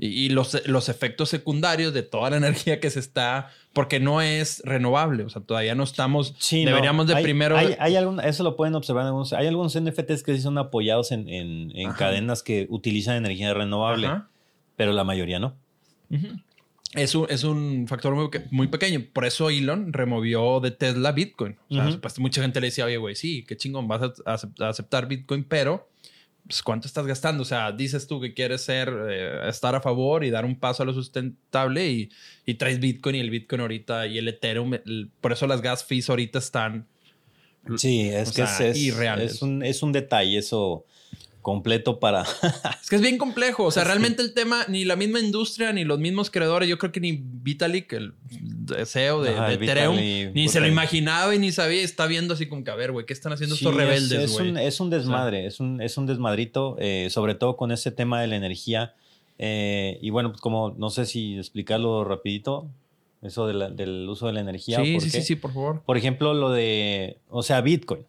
Y, y los, los efectos secundarios de toda la energía que se está... Porque no es renovable. O sea, todavía no estamos... Sí, no. deberíamos de Hay- primero... Hay, hay algún- eso lo pueden observar en algunos. Hay algunos NFTs que sí son apoyados en, en- en cadenas que utilizan energía renovable, Ajá. pero la mayoría no. Ujú. Es un, es un factor muy, muy pequeño. Por eso Elon removió de Tesla Bitcoin. O sea, Ujú. pues, mucha gente le decía, oye, güey, sí, qué chingón, vas a, a aceptar Bitcoin, pero pues, ¿cuánto estás gastando? O sea, dices tú que quieres ser, eh, estar a favor y dar un paso a lo sustentable y, y traes Bitcoin y el Bitcoin ahorita y el Ethereum. el- por eso las gas fees ahorita están Sí, es que sea, es, es un, es un detalle eso completo para... [laughs] Es que es bien complejo. O sea, realmente el tema, ni la misma industria, ni los mismos creadores, yo creo que ni Vitalik, el CEO de, Ajá, de el Ethereum, ni se lo imaginaba y ni sabía. Está viendo así como que, a ver, güey, ¿qué están haciendo Sí, estos es- rebeldes, es, un, es un desmadre, es, un, es un desmadrito, eh, sobre todo con ese tema de la energía. Eh, y bueno, pues como no sé si explicarlo rapidito, eso de la- del uso de la energía. Sí, sí, sí, sí, por favor. Por ejemplo, lo de, o sea, Bitcoin,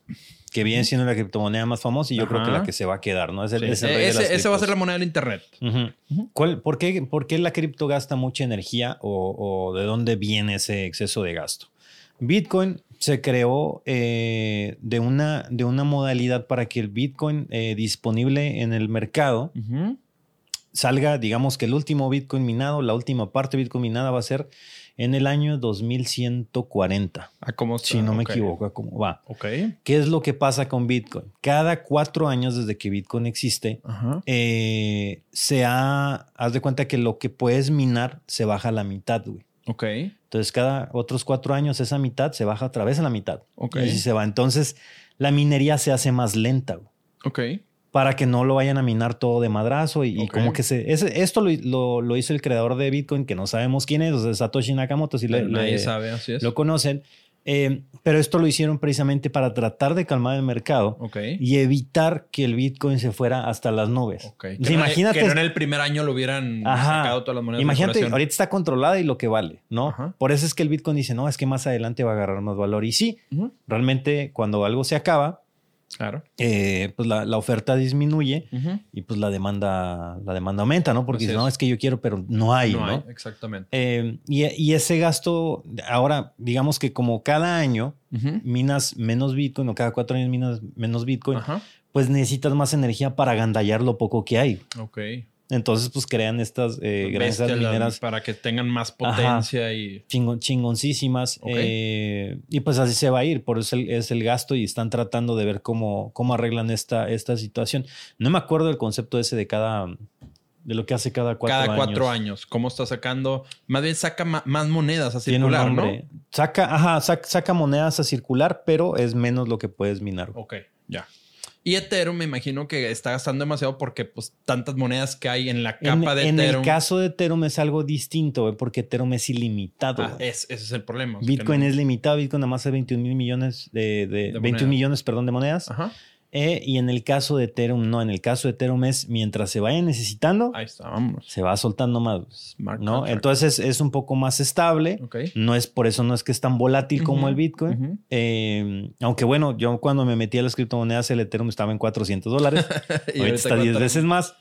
que viene siendo la criptomoneda más famosa y yo creo que la que se va a quedar, ¿no? Es el, Sí. es el rey de Ese, va a ser la moneda del internet. Ujú. ¿Cuál- por, qué, por qué la cripto gasta mucha energía o, o de dónde viene ese exceso de gasto? Bitcoin se creó eh, de, una, de una modalidad para que el Bitcoin eh, disponible en el mercado salga, digamos que el último Bitcoin minado, la última parte de Bitcoin minada va a ser en el año 2140, ¿A cómo está? si no me equivoco, a cómo va. Ok. ¿Qué es lo que pasa con Bitcoin? Cada cuatro años desde que Bitcoin existe, Ajá. eh, se ha, haz de cuenta que lo que puedes minar se baja a la mitad, güey. Ok. Entonces, cada otros cuatro años esa mitad se baja otra vez a la mitad. Ok. Y así se va. Entonces, la minería se hace más lenta, güey, Ok. Para que no lo vayan a minar todo de madrazo y, como que se... ese- esto lo, lo- lo hizo el creador de Bitcoin, que no sabemos quién es, o sea, Satoshi Nakamoto, si le, nadie le- sabe, así es. lo conocen. Eh, pero esto lo hicieron precisamente para tratar de calmar el mercado y evitar que el Bitcoin se fuera hasta las nubes. Ok. O Que no- imagínate, Que no en el primer año lo hubieran Ajá. sacado todas las monedas. de imagínate, circulación. ahorita está controlada y lo que vale, ¿no? Ajá. Por eso es que el Bitcoin dice, no, es que más adelante va a agarrar más valor. Y sí, realmente cuando algo se acaba, Claro. eh, pues la, la oferta disminuye y pues la demanda, la demanda aumenta, ¿no? Porque dice, no, es. que yo quiero, pero no hay, ¿no? No hay, exactamente. Eh, y, y ese gasto, ahora, digamos que como cada año minas menos Bitcoin o cada cuatro años minas menos Bitcoin, pues necesitas más energía para agandallar lo poco que hay. Ok. Entonces, pues crean estas eh, granjas Bestia, la- mineras Para que tengan más potencia y. chingon- chingoncísimas. Eh, y pues así se va a ir, por eso el- es el gasto y están tratando de ver cómo, cómo arreglan esta, esta situación. No me acuerdo del concepto ese de cada, de lo que hace cada cuatro cada años. cuatro años. ¿Cómo está sacando? Más bien saca más monedas a Tiene un circular, ¿no? Saca, ajá, sac- saca monedas a circular, pero es menos lo que puedes minar. Ok, ya. Y Ethereum me imagino que está gastando demasiado porque pues tantas monedas que hay en la En, capa de en Ethereum. el caso de Ethereum es algo distinto, güey, porque Ethereum es ilimitado. Ah, es- ese es el problema. Bitcoin no- es limitado, Bitcoin nada más es 21 mil millones de, de- De 21 monedas. millones, perdón, de monedas. Ajá. Eh, y en el caso de Ethereum, no. En el caso de Ethereum es mientras se vaya necesitando, Ahí está, vámonos. se va soltando más. Smart ¿No? contract. Entonces es un poco más estable. No es por eso no es que es tan volátil como el Bitcoin. Eh, aunque bueno, yo cuando me metí a las criptomonedas, el Ethereum estaba en 400 dólares. [laughs] Y ahorita está 10 cuánto- veces más.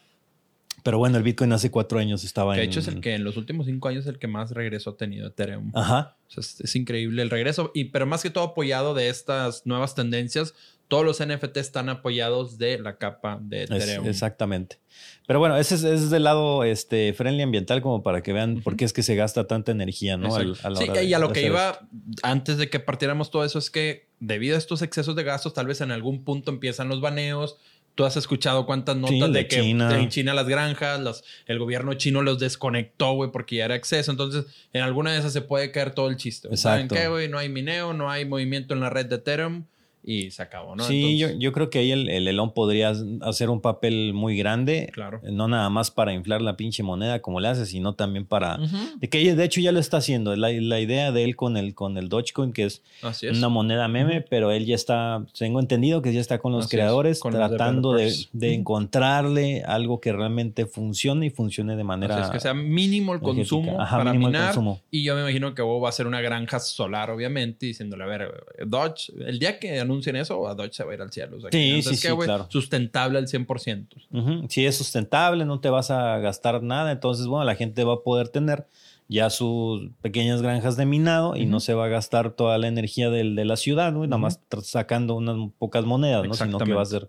Pero bueno, el Bitcoin hace cuatro años estaba Que de en. hecho es el que en los últimos cinco años es el que más regreso ha tenido Ethereum. Ajá. O sea, es, es increíble el regreso. Y, pero más que todo apoyado de estas nuevas tendencias, todos los NFT están apoyados de la capa de Es- Ethereum. exactamente. Pero bueno, ese es, ese es del lado este, friendly ambiental, como para que vean por qué es que se gasta tanta energía, ¿no? Al- Exacto. a la sí, hora y a lo que iba antes de que partiéramos todo eso es que debido a estos excesos de gastos, tal vez en algún punto empiezan los baneos. Tú has escuchado cuántas notas Sí, de, de que China. en China las granjas, las- el gobierno chino los desconectó, güey, porque ya era exceso. Entonces, en alguna de esas se puede caer todo el chiste. güey. ¿Saben Exacto. qué, güey? No hay mineo, no hay movimiento en la red de Ethereum y se acabó, ¿no? Sí, yo, Entonces, yo creo que ahí el, el Elon podría hacer un papel muy grande. Claro. No nada más para inflar la pinche moneda como le hace, sino también para. De que de hecho ya lo está haciendo. La, la idea de él con el, con el Dogecoin, que es, una moneda meme, pero él ya está, tengo entendido que ya está con los Así creadores con los tratando de, de encontrarle algo que realmente funcione y funcione de manera. Así es que sea mínimo el energética. consumo Ajá, para mínimo el minar. consumo. Y yo me imagino que Bob va a ser una granja solar, obviamente, diciéndole, a ver, Dodge, el día que anuncien eso, a Dodge se va a ir al cielo. O sea, Sí, que- sí, entonces, sí, ¿qué, güey? claro. Sustentable al 100%. Ujú. Si es sustentable, no te vas a gastar nada, entonces, bueno, la gente va a poder tener ya sus pequeñas granjas de minado y Ujú. no se va a gastar toda la energía del- de la ciudad, ¿no? nada Ujú. más tra- sacando unas pocas monedas, ¿no? sino que va a ser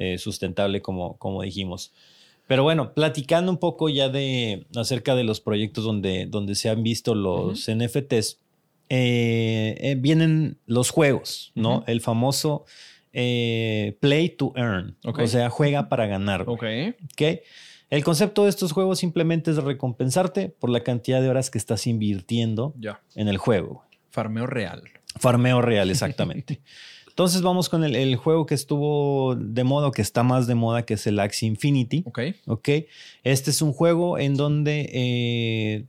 eh, sustentable, como, como dijimos. Pero bueno, platicando un poco ya de acerca de los proyectos donde, donde se han visto los NFTs, eh, eh, vienen los juegos, ¿no? El famoso eh, play to earn, o sea, juega para ganar. güey. Ok. El concepto de estos juegos simplemente es recompensarte por la cantidad de horas que estás invirtiendo Ya. en el juego. Farmeo real. Farmeo real, [laughs] exactamente. Entonces vamos con el, el juego que estuvo de moda, o que está más de moda, que es el Axie Infinity. Ok. Ok. Este es un juego en donde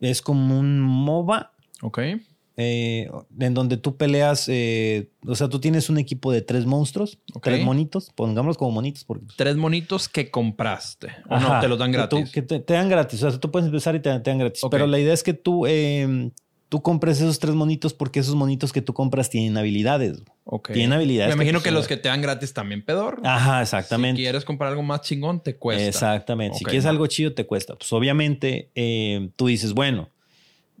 es como un MOBA. Ok. eh, en donde tú peleas, eh, o sea, tú tienes un equipo de tres monstruos, tres monitos, pongámoslos como monitos, porque Tres monitos que compraste. O Ajá, no, te los dan que tú- gratis. Que, te, te dan gratis. O sea, tú puedes empezar y te, te dan gratis. Pero la idea es que tú, eh, tú compres esos tres monitos porque esos monitos que tú compras tienen habilidades. Ok. Tienen habilidades. Me imagino que, los que te dan gratis también pedor. Ajá, exactamente. Si quieres comprar algo más chingón, te cuesta. Exactamente. Si quieres algo chido, te cuesta. Pues obviamente eh, tú dices, bueno,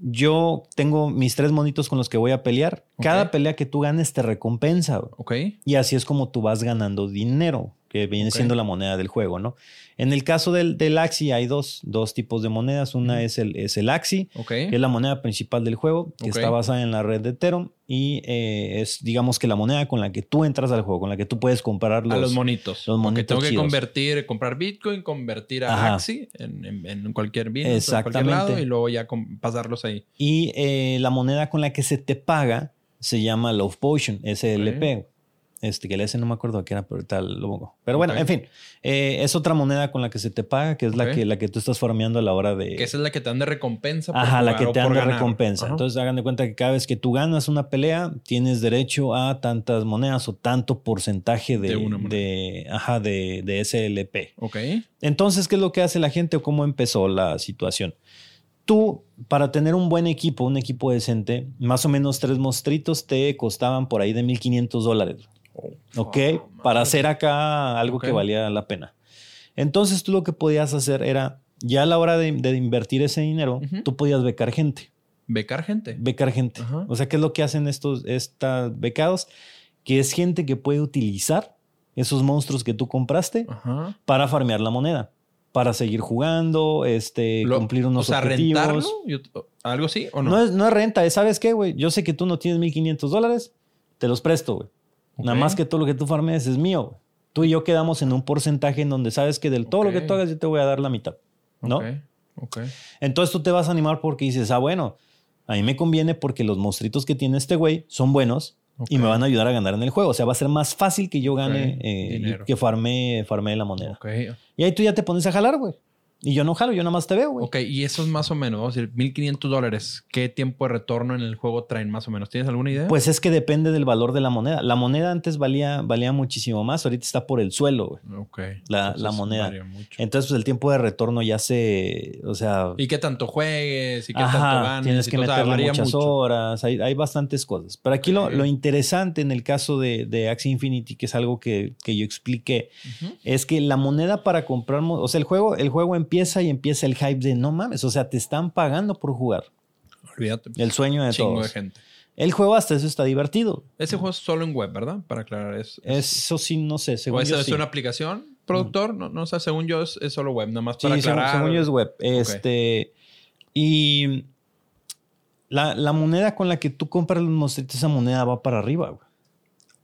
yo tengo mis tres monitos con los que voy a pelear. Cada pelea que tú ganes te recompensa. Ok. Y así es como tú vas ganando dinero, que viene siendo la moneda del juego, ¿no? En el caso del, del Axi hay dos, dos tipos de monedas. Una es el, es el Axi, que es la moneda principal del juego, que está basada en la red de Ethereum y eh, es, digamos que la moneda con la que tú entras al juego, con la que tú puedes comprar los, a los monitos. los monitos tengo que chidos. convertir, comprar Bitcoin, convertir a Ajá. Axie en, en- en cualquier Binance, en cualquier Exactamente. lado y luego ya pasarlos ahí. Y eh, la moneda con la que se te paga se llama Love Potion, SLP. Este, que el S no me acuerdo qué era, pero tal lo pongo. Pero bueno, en fin, eh, es otra moneda con la que se te paga, que es la, que, la que tú estás farmeando a la hora de... Que esa es la que te dan de recompensa. por Ajá, la que te dan de recompensa. Ajá. Entonces hagan de cuenta que cada vez que tú ganas una pelea, tienes derecho a tantas monedas o tanto porcentaje de, De de, ajá, de, de SLP. Ok. Entonces, ¿qué es lo que hace la gente o cómo empezó la situación? Tú, para tener un buen equipo, un equipo decente, más o menos tres monstritos te costaban por ahí de 1500 dólares. ¿Ok? Ah, para hacer acá algo Ok. que valía la pena. Entonces, tú lo que podías hacer era, ya a la hora de, de invertir ese dinero, Ujú. tú podías becar gente. Becar gente. Becar gente. Ajá. O sea, ¿qué es lo que hacen estos estas becados? Que es gente que puede utilizar esos monstruos que tú compraste Ajá. para farmear la moneda, para seguir jugando, este, Lo- cumplir unos o sea, objetivos. rentarlo. Yo- ¿Algo así o no? No es, no es renta, es, ¿sabes qué, güey? Yo sé que tú no tienes 1500 dólares, te los presto, güey. Nada más que todo lo que tú farmees es mío. Tú y yo quedamos en un porcentaje en donde sabes que del todo lo que tú hagas yo te voy a dar la mitad, ¿no? Ok. Ok. Entonces tú te vas a animar porque dices, ah, bueno, a mí me conviene porque los monstruitos que tiene este güey son buenos y me van a ayudar a ganar en el juego. O sea, va a ser más fácil que yo gane eh, que farme, farme la moneda. Ok. Y ahí tú ya te pones a jalar, güey. Y yo no jalo, yo nada más te veo, güey. Ok, y eso es más o menos, vamos a decir, 1500 dólares. ¿Qué tiempo de retorno en el juego traen más o menos? ¿Tienes alguna idea? Pues es que depende del valor de la moneda. La moneda antes valía, valía muchísimo más, ahorita está por el suelo, güey. Ok. La- Entonces, la moneda. Entonces, pues el tiempo de retorno ya se. O sea. ¿Y qué tanto juegues? ¿Y qué ajá, tanto ganes? tienes que o sea, meterle varía muchas mucho. horas. Hay, hay bastantes cosas. Pero aquí lo, lo interesante en el caso de, de Axie Infinity, que es algo que, que yo expliqué, es que la moneda para comprar. O sea, el juego, el juego empieza y empieza el hype de no mames. O sea, te están pagando por jugar. Olvídate. El sueño de chingo todos. de gente. El juego hasta eso está divertido. Ese juego es solo en web, ¿verdad? Para aclarar. Es, es- Eso sí, no sé. ¿O Según yo es sí. una aplicación? ¿Productor? No, no, o sea, según yo es, es solo web, nada más Sí, para según, aclarar. según yo es web. Este. Y la, la moneda con la que tú compras los monstruitos, esa moneda va para arriba, güey.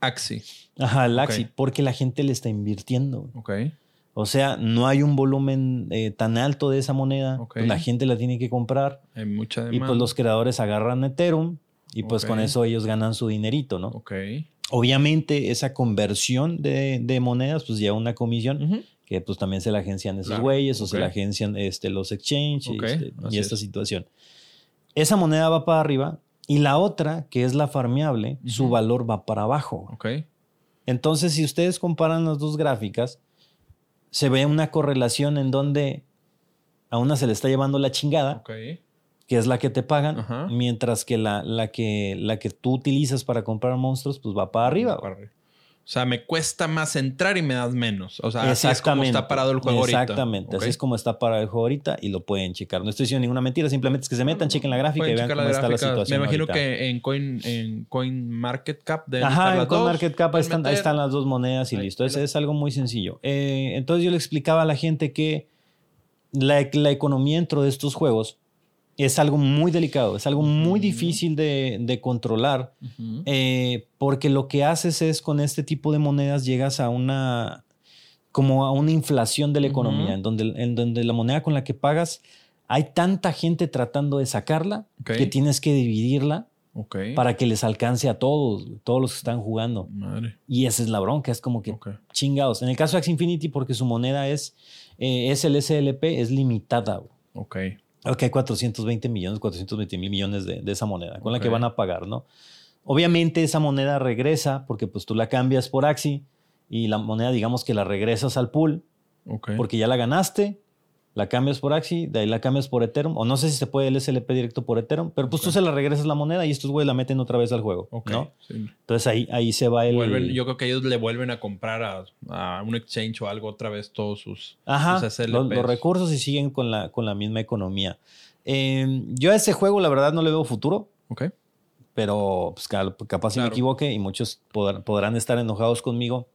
Axi. Ajá, el Axi, porque la gente le está invirtiendo. güey. Ok. O sea, no hay un volumen eh, tan alto de esa moneda. Ok. pues la gente la tiene que comprar. Hay mucha Y demanda. pues los creadores agarran Ethereum. Y pues Ok. con eso ellos ganan su dinerito, ¿no? Ok. Obviamente, esa conversión de, de monedas, pues lleva una comisión. Ujú. que pues también se la agencian esos Claro, güeyes o se ok. la agencian este, los exchange y, Ok, este, y esta es. situación. Esa moneda va para arriba y la otra, que es la farmeable, su Ujú. valor va para abajo. Ok. Entonces, si ustedes comparan las dos gráficas, se ve una correlación en donde a una se le está llevando la chingada, que es la que te pagan, Ajá. mientras que la, la que la que tú utilizas para comprar monstruos, pues va para arriba. Para arriba. O sea, me cuesta más entrar y me das menos. O sea, así es como está parado el juego ahorita. Exactamente, así es como está parado el juego ahorita y lo pueden checar. No estoy diciendo ninguna mentira, simplemente es que se metan, chequen la gráfica Pueden y vean cómo la está la situación. Me imagino ahorita. que en Coin, en Coin Market Cap deben estar Ajá, en dos. CoinMarketCap ahí Pueden están, ahí meter. están las dos monedas y Ahí, listo. Es, es algo muy sencillo. Eh, entonces yo le explicaba a la gente que la, la economía dentro de estos juegos es algo muy delicado, es algo muy difícil de, de controlar. Eh, porque lo que haces es con este tipo de monedas llegas a una como a una inflación de la economía, en, donde, en donde la moneda con la que pagas hay tanta gente tratando de sacarla que tienes que dividirla para que les alcance a todos, todos los que están jugando. Madre. Y esa es la bronca, es como que chingados. En el caso de Axie Infinity, porque su moneda es, eh, es el SLP, es limitada. Ok. Ok, hay 420 millones, 420 mil millones de, de esa moneda con la que van a pagar, ¿no? Obviamente esa moneda regresa porque pues tú la cambias por Axi y la moneda digamos que la regresas al pool porque ya la ganaste, la cambias por Axi, de ahí la cambias por Ethereum o no sé si se puede el SLP directo por Ethereum, pero pues tú se la regresas la moneda y estos güeyes la meten otra vez al juego. ¿no? Sí. Entonces ahí, ahí se va el... Vuelven- yo creo que ellos le vuelven a comprar a, a un exchange o algo otra vez todos sus, Ajá, sus SLPs. los, los recursos y siguen con la, con la misma economía. Eh, yo a ese juego la verdad no le veo futuro. Ok. pero pues, ca- capaz si me equivoque y muchos podrán, podrán estar enojados conmigo.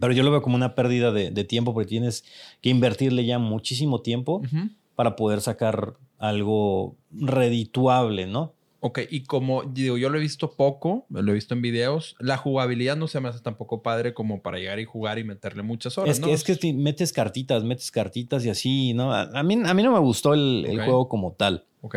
Pero yo lo veo como una pérdida de, de tiempo porque tienes que invertirle ya muchísimo tiempo para poder sacar algo redituable, ¿no? Ok, y como digo, yo lo he visto poco, lo he visto en videos, la jugabilidad no se me hace tampoco padre como para llegar y jugar y meterle muchas horas. es, ¿no? que, es que metes cartitas, metes cartitas y así, ¿no? A, a mí, a mí no me gustó el, el juego como tal. Ok.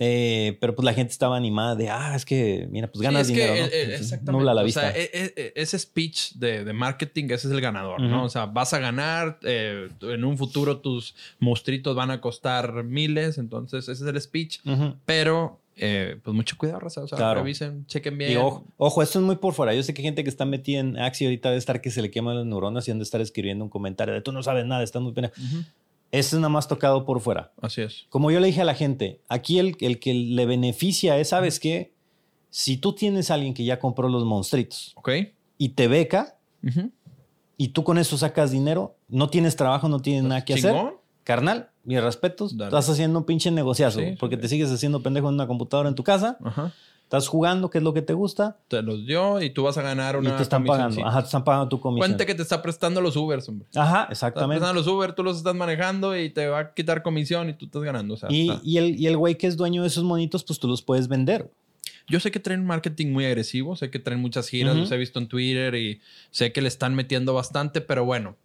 Eh, pero pues la gente estaba animada de, ah, es que, mira, pues ganas Sí, es que, dinero, ¿no? eh, eh, Entonces, exactamente. Nubla la O vista. sea, e- e- ese speech de, de marketing, ese es el ganador, ¿no? Ujú. O sea, vas a ganar, eh, en un futuro tus monstruitos van a costar miles, entonces ese es el speech. Ujú. Pero, eh, pues mucho cuidado, raza. O sea, Claro. revisen, chequen bien. Y ojo, ojo, esto es muy por fuera. Yo sé que hay gente que está metida en Axie ahorita debe estar que se le queman las neuronas y han de estar escribiendo un comentario de tú no sabes nada, estás muy pena. Ujú. Esto es nada más tocado por fuera. Así es. Como yo le dije a la gente, aquí el, el que le beneficia es, ¿sabes qué? Si tú tienes a alguien que ya compró los monstruitos Ok. y te beca Ujú. y tú con eso sacas dinero, no tienes trabajo, no tienes nada que hacer, Chingón. carnal, mis respetos, Dale. estás haciendo un pinche negociazo Sí, porque sí. te sigues haciendo pendejo en una computadora en tu casa, Ajá. Estás jugando, que es lo que te gusta, Te los dio y tú vas a ganar una y te están pagando. Ajá, te están pagando tu comisión. Cuente que te está prestando los Ubers, hombre. Ajá, exactamente. prestando los Uber, tú los estás manejando y te va a quitar comisión y tú estás ganando. O sea, Y, el, y el güey que es dueño de esos monitos, pues tú los puedes vender. Yo sé que traen marketing muy agresivo, sé que traen muchas giras, los he visto en Twitter y sé que le están metiendo bastante, pero bueno,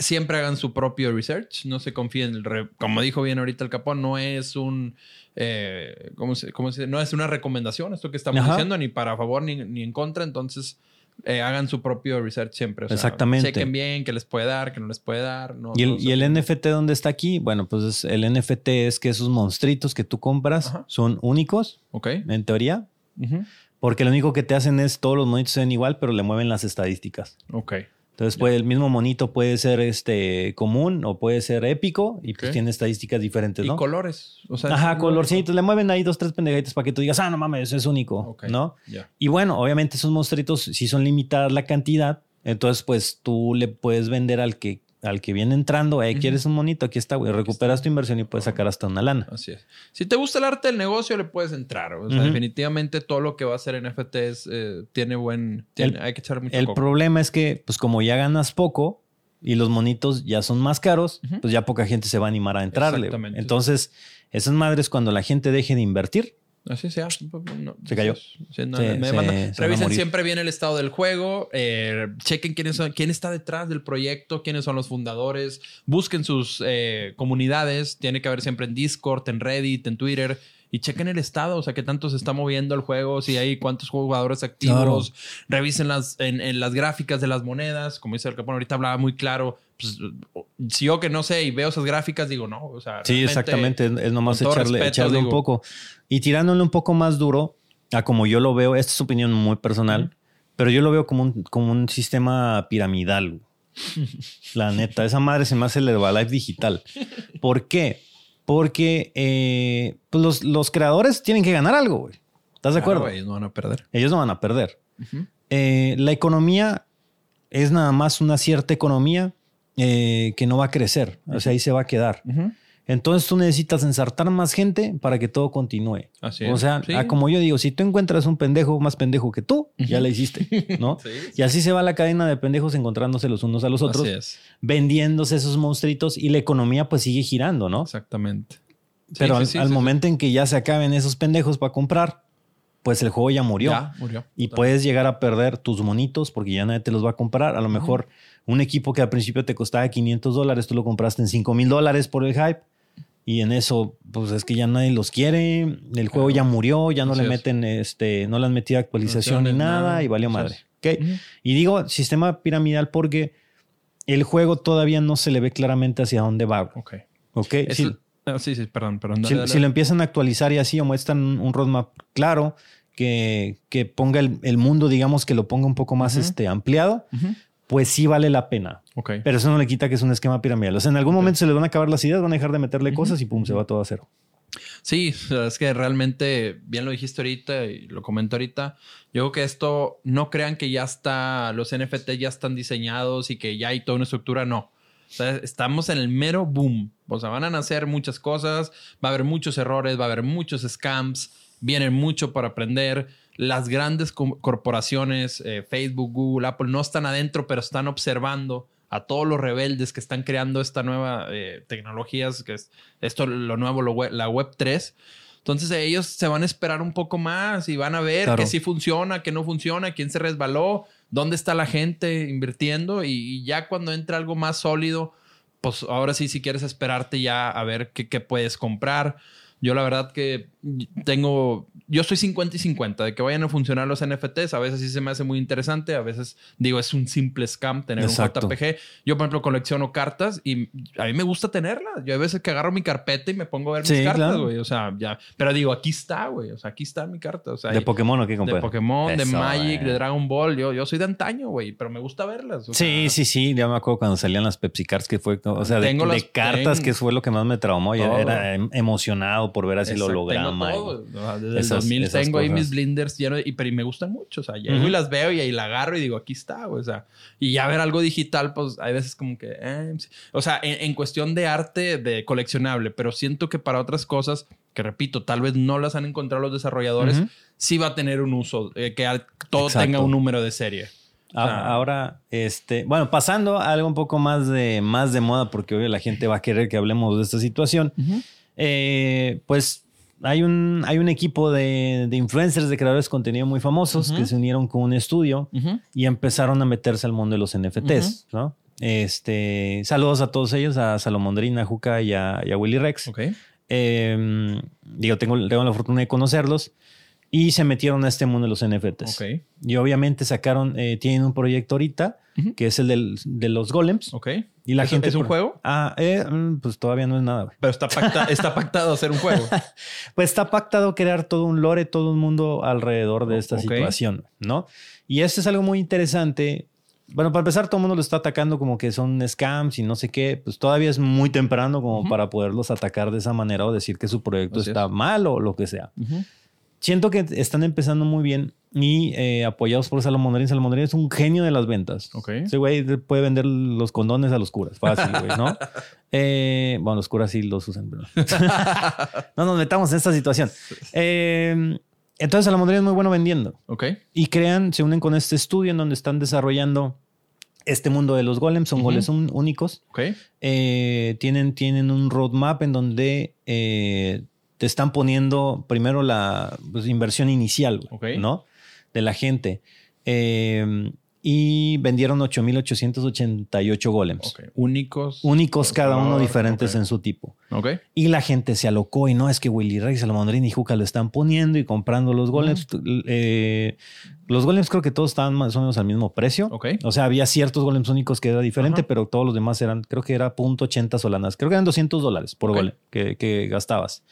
siempre hagan su propio research, no se confíen. Como dijo bien ahorita el Capón, no es un, eh, ¿cómo se, cómo se- No es una recomendación esto que estamos Ajá. diciendo, ni para favor ni, ni en contra, entonces eh, hagan su propio research siempre. O sea, Exactamente. Chequen bien qué les puede dar, qué no les puede dar. No, Y el, y. NFT, ¿dónde está aquí? Bueno, pues es- el NFT es que esos monstruitos que tú compras Ajá. son únicos, Ok. en teoría, Ujú. porque lo único que te hacen es todos los monitos ven igual, pero le mueven las estadísticas. Ok. Entonces, puede, el mismo monito puede ser este común o puede ser épico y pues tiene estadísticas diferentes, Y colores. O sea, Ajá, colorcitos. Le mueven ahí dos, tres pendejaditas para que tú digas, ah, no mames, eso es único, Ok. ¿no? Y bueno, obviamente esos monstruitos, si son limitadas la cantidad, entonces pues tú le puedes vender al que, al que viene entrando, eh. ¿quieres un monito? Aquí está, güey. Recuperas tu inversión y puedes sacar hasta una lana. Así es. Si te gusta el arte del negocio, le puedes entrar. O sea, definitivamente todo lo que va a ser NFTs eh, tiene buen. tiene- El- hay que echar mucho El coco. problema es que, pues como ya ganas poco y los monitos ya son más caros, pues ya poca gente se va a animar a entrarle. Entonces, esas madres cuando la gente deje de invertir, Así sea. No, Se cayó. sí, no, Se- me se- manda- se van a Revisen siempre bien el estado del juego. eh, chequen quiénes son, quién está detrás del proyecto, quiénes son los fundadores. Busquen sus eh, comunidades. Tiene que haber siempre en Discord, en Reddit, en Twitter. Y chequen el estado, o sea, qué tanto se está moviendo el juego, si hay cuántos jugadores activos. Revisen las, en, en las gráficas de las monedas. Como dice el Capón, ahorita hablaba muy claro. Pues, si yo que no sé y veo esas gráficas, digo, no, o sea, sí, exactamente, es, nomás echarle, respeto, echarle un digo- poco. Y tirándole un poco más duro, a como yo lo veo, esta es opinión muy personal, pero yo lo veo como un, como un sistema piramidal. [laughs] La neta, esa madre se me hace el Herbalife digital. ¿Por qué? Porque eh, pues los, los creadores tienen que ganar algo, güey. ¿Estás de acuerdo? ellos no van a perder. Ellos no van a perder. Eh, la economía es nada más una cierta economía eh, que no va a crecer. O sea, ahí se va a quedar. Ujú. Entonces tú necesitas ensartar más gente para que todo continúe. Así O es. sea, Sí. ah, como yo digo, si tú encuentras un pendejo más pendejo que tú, ya la hiciste, ¿no? [laughs] Sí, Y así se va la cadena de pendejos encontrándose los unos a los otros, Así es. vendiéndose esos monstruitos y la economía pues sigue girando, ¿no? Exactamente. Pero al, momento en que ya se acaben esos pendejos para comprar, pues el juego ya murió. Ya, murió. Y puedes llegar a perder tus monitos porque ya nadie te los va a comprar. A lo mejor un equipo que al principio te costaba 500 dólares, tú lo compraste en 5 mil dólares por el hype y en eso, pues es que ya nadie los quiere, el juego Claro. ya murió, ya no Así le es. meten, este, no le han metido actualización ni nada, nada. y valió madre. es. ¿ok? Ujú. Y digo sistema piramidal porque el juego todavía no se le ve claramente hacia dónde va. Ok. ¿Ok? Si- ah, sí, sí, perdón, perdón. si, dale, dale. si lo empiezan a actualizar y así o muestran un, roadmap claro que, que ponga el, el mundo, digamos, que lo ponga un poco más este, ampliado, pues sí vale la pena. Pero eso no le quita que es un esquema piramidal. O sea, en algún momento se les van a acabar las ideas, van a dejar de meterle cosas y pum, se va todo a cero. Sí, es que realmente, bien lo dijiste ahorita y lo comento ahorita, yo creo que esto, no crean que ya está, los NFT ya están diseñados y que ya hay toda una estructura, no. O sea, estamos en el mero boom. O sea, van a nacer muchas cosas, va a haber muchos errores, va a haber muchos scams, vienen mucho para aprender. Las grandes co- corporaciones, eh, Facebook, Google, Apple, no están adentro, pero están observando a todos los rebeldes que están creando esta nueva eh, tecnologías, que es esto lo nuevo, lo web- la Web 3. Entonces ellos se van a esperar un poco más y van a ver Claro. que sí funciona, que no funciona, quién se resbaló, dónde está la gente invirtiendo y, y ya cuando entra algo más sólido, pues ahora sí, si quieres esperarte ya a ver qué, qué puedes comprar. Yo la verdad que tengo, yo soy 50 y 50 de que vayan a funcionar los NFTs. A veces sí se me hace muy interesante, a veces digo es un simple scam tener Exacto. un JPG. Yo por ejemplo colecciono cartas y a mí me gusta tenerlas. Yo hay veces que agarro mi carpeta y me pongo a ver Sí, mis cartas, claro. güey. O sea, ya, pero digo, aquí está, güey. O sea, aquí está mi carta. O sea, ¿De Pokémon o qué, de? Pokémon, de Magic, de Dragon Ball. Yo, yo soy de antaño, güey, pero me gusta verlas. o Sí, sea, sí, sí. Ya me acuerdo cuando salían las Pepsi Cards, que fue, o sea, de, Tengo de las- cartas, tengo- que fue lo que más me traumó. Yo era em- emocionado por ver así el holograma. tengo todo. Desde esas- el 2000 esas tengo ahí cosas. mis blinders llenos y, pero y me gustan mucho. O sea, llego Ujú. y las veo y ahí la agarro y digo, aquí está, güey. O sea, y ya ver algo digital, pues hay veces como que, eh, o sea, en, en cuestión de arte, de coleccionable, pero siento que para otras cosas, que repito, tal vez no las han encontrado los desarrolladores, Ujú. sí va a tener un uso, eh, que todo Exacto. tenga un número de serie. Ah. Ahora, este, bueno, pasando a algo un poco más de, más de moda, porque hoy la gente va a querer que hablemos de esta situación. Eh, pues hay un, hay un equipo de, de influencers, de creadores de contenido muy famosos que se unieron con un estudio y empezaron a meterse al mundo de los NFTs, ¿no? Este, saludos a todos ellos, a Salomondrina, a Juca y a, y a Willy Rex. Eh, digo, tengo, tengo la fortuna de conocerlos y se metieron a este mundo de los NFTs. Y obviamente sacaron, eh, tienen un proyecto ahorita que es el del- de los golems. Ok. Y la ¿Es- gente ¿Es un por- juego? Ah, eh, mm, pues todavía no es nada. güey. Pero está, pacta- está [laughs] pactado hacer un juego. [laughs] Pues está pactado crear todo un lore, todo un mundo alrededor de esta situación, ¿no? Y esto es algo muy interesante. Bueno, para empezar, todo el mundo lo está atacando como que son scams y no sé qué. Pues todavía es muy temprano como para poderlos atacar de esa manera o decir que su proyecto Así está es. mal o lo que sea. Ujú. Siento que están empezando muy bien y eh, apoyados por Salomondrín. Salomondrín es un genio de las ventas. Ok. Ese güey puede vender los condones a los curas. Fácil, güey, ¿no? [laughs] Eh, bueno, los curas sí los usan, pero... no [laughs] nos metamos en esta situación. Eh, entonces Salomondrín es muy bueno vendiendo. Ok. Y crean, se unen con este estudio en donde están desarrollando este mundo de los golems. Son Ujú. golems un- únicos. Ok. Tienen, tienen un roadmap en donde te están poniendo primero la pues, inversión inicial. ¿no? De la gente. Eh, y vendieron 8,888 golems. Únicos. Únicos cada uno diferentes en su tipo. Ok. Y la gente se alocó y no es que Willy Rex, Salomondrín y Juca lo están poniendo y comprando los golems. Eh, los golems creo que todos estaban más o menos al mismo precio. O sea, había ciertos golems únicos que era diferente, pero todos los demás eran, creo que era .80 solanas. Creo que eran 200 dólares por golem que, que gastabas.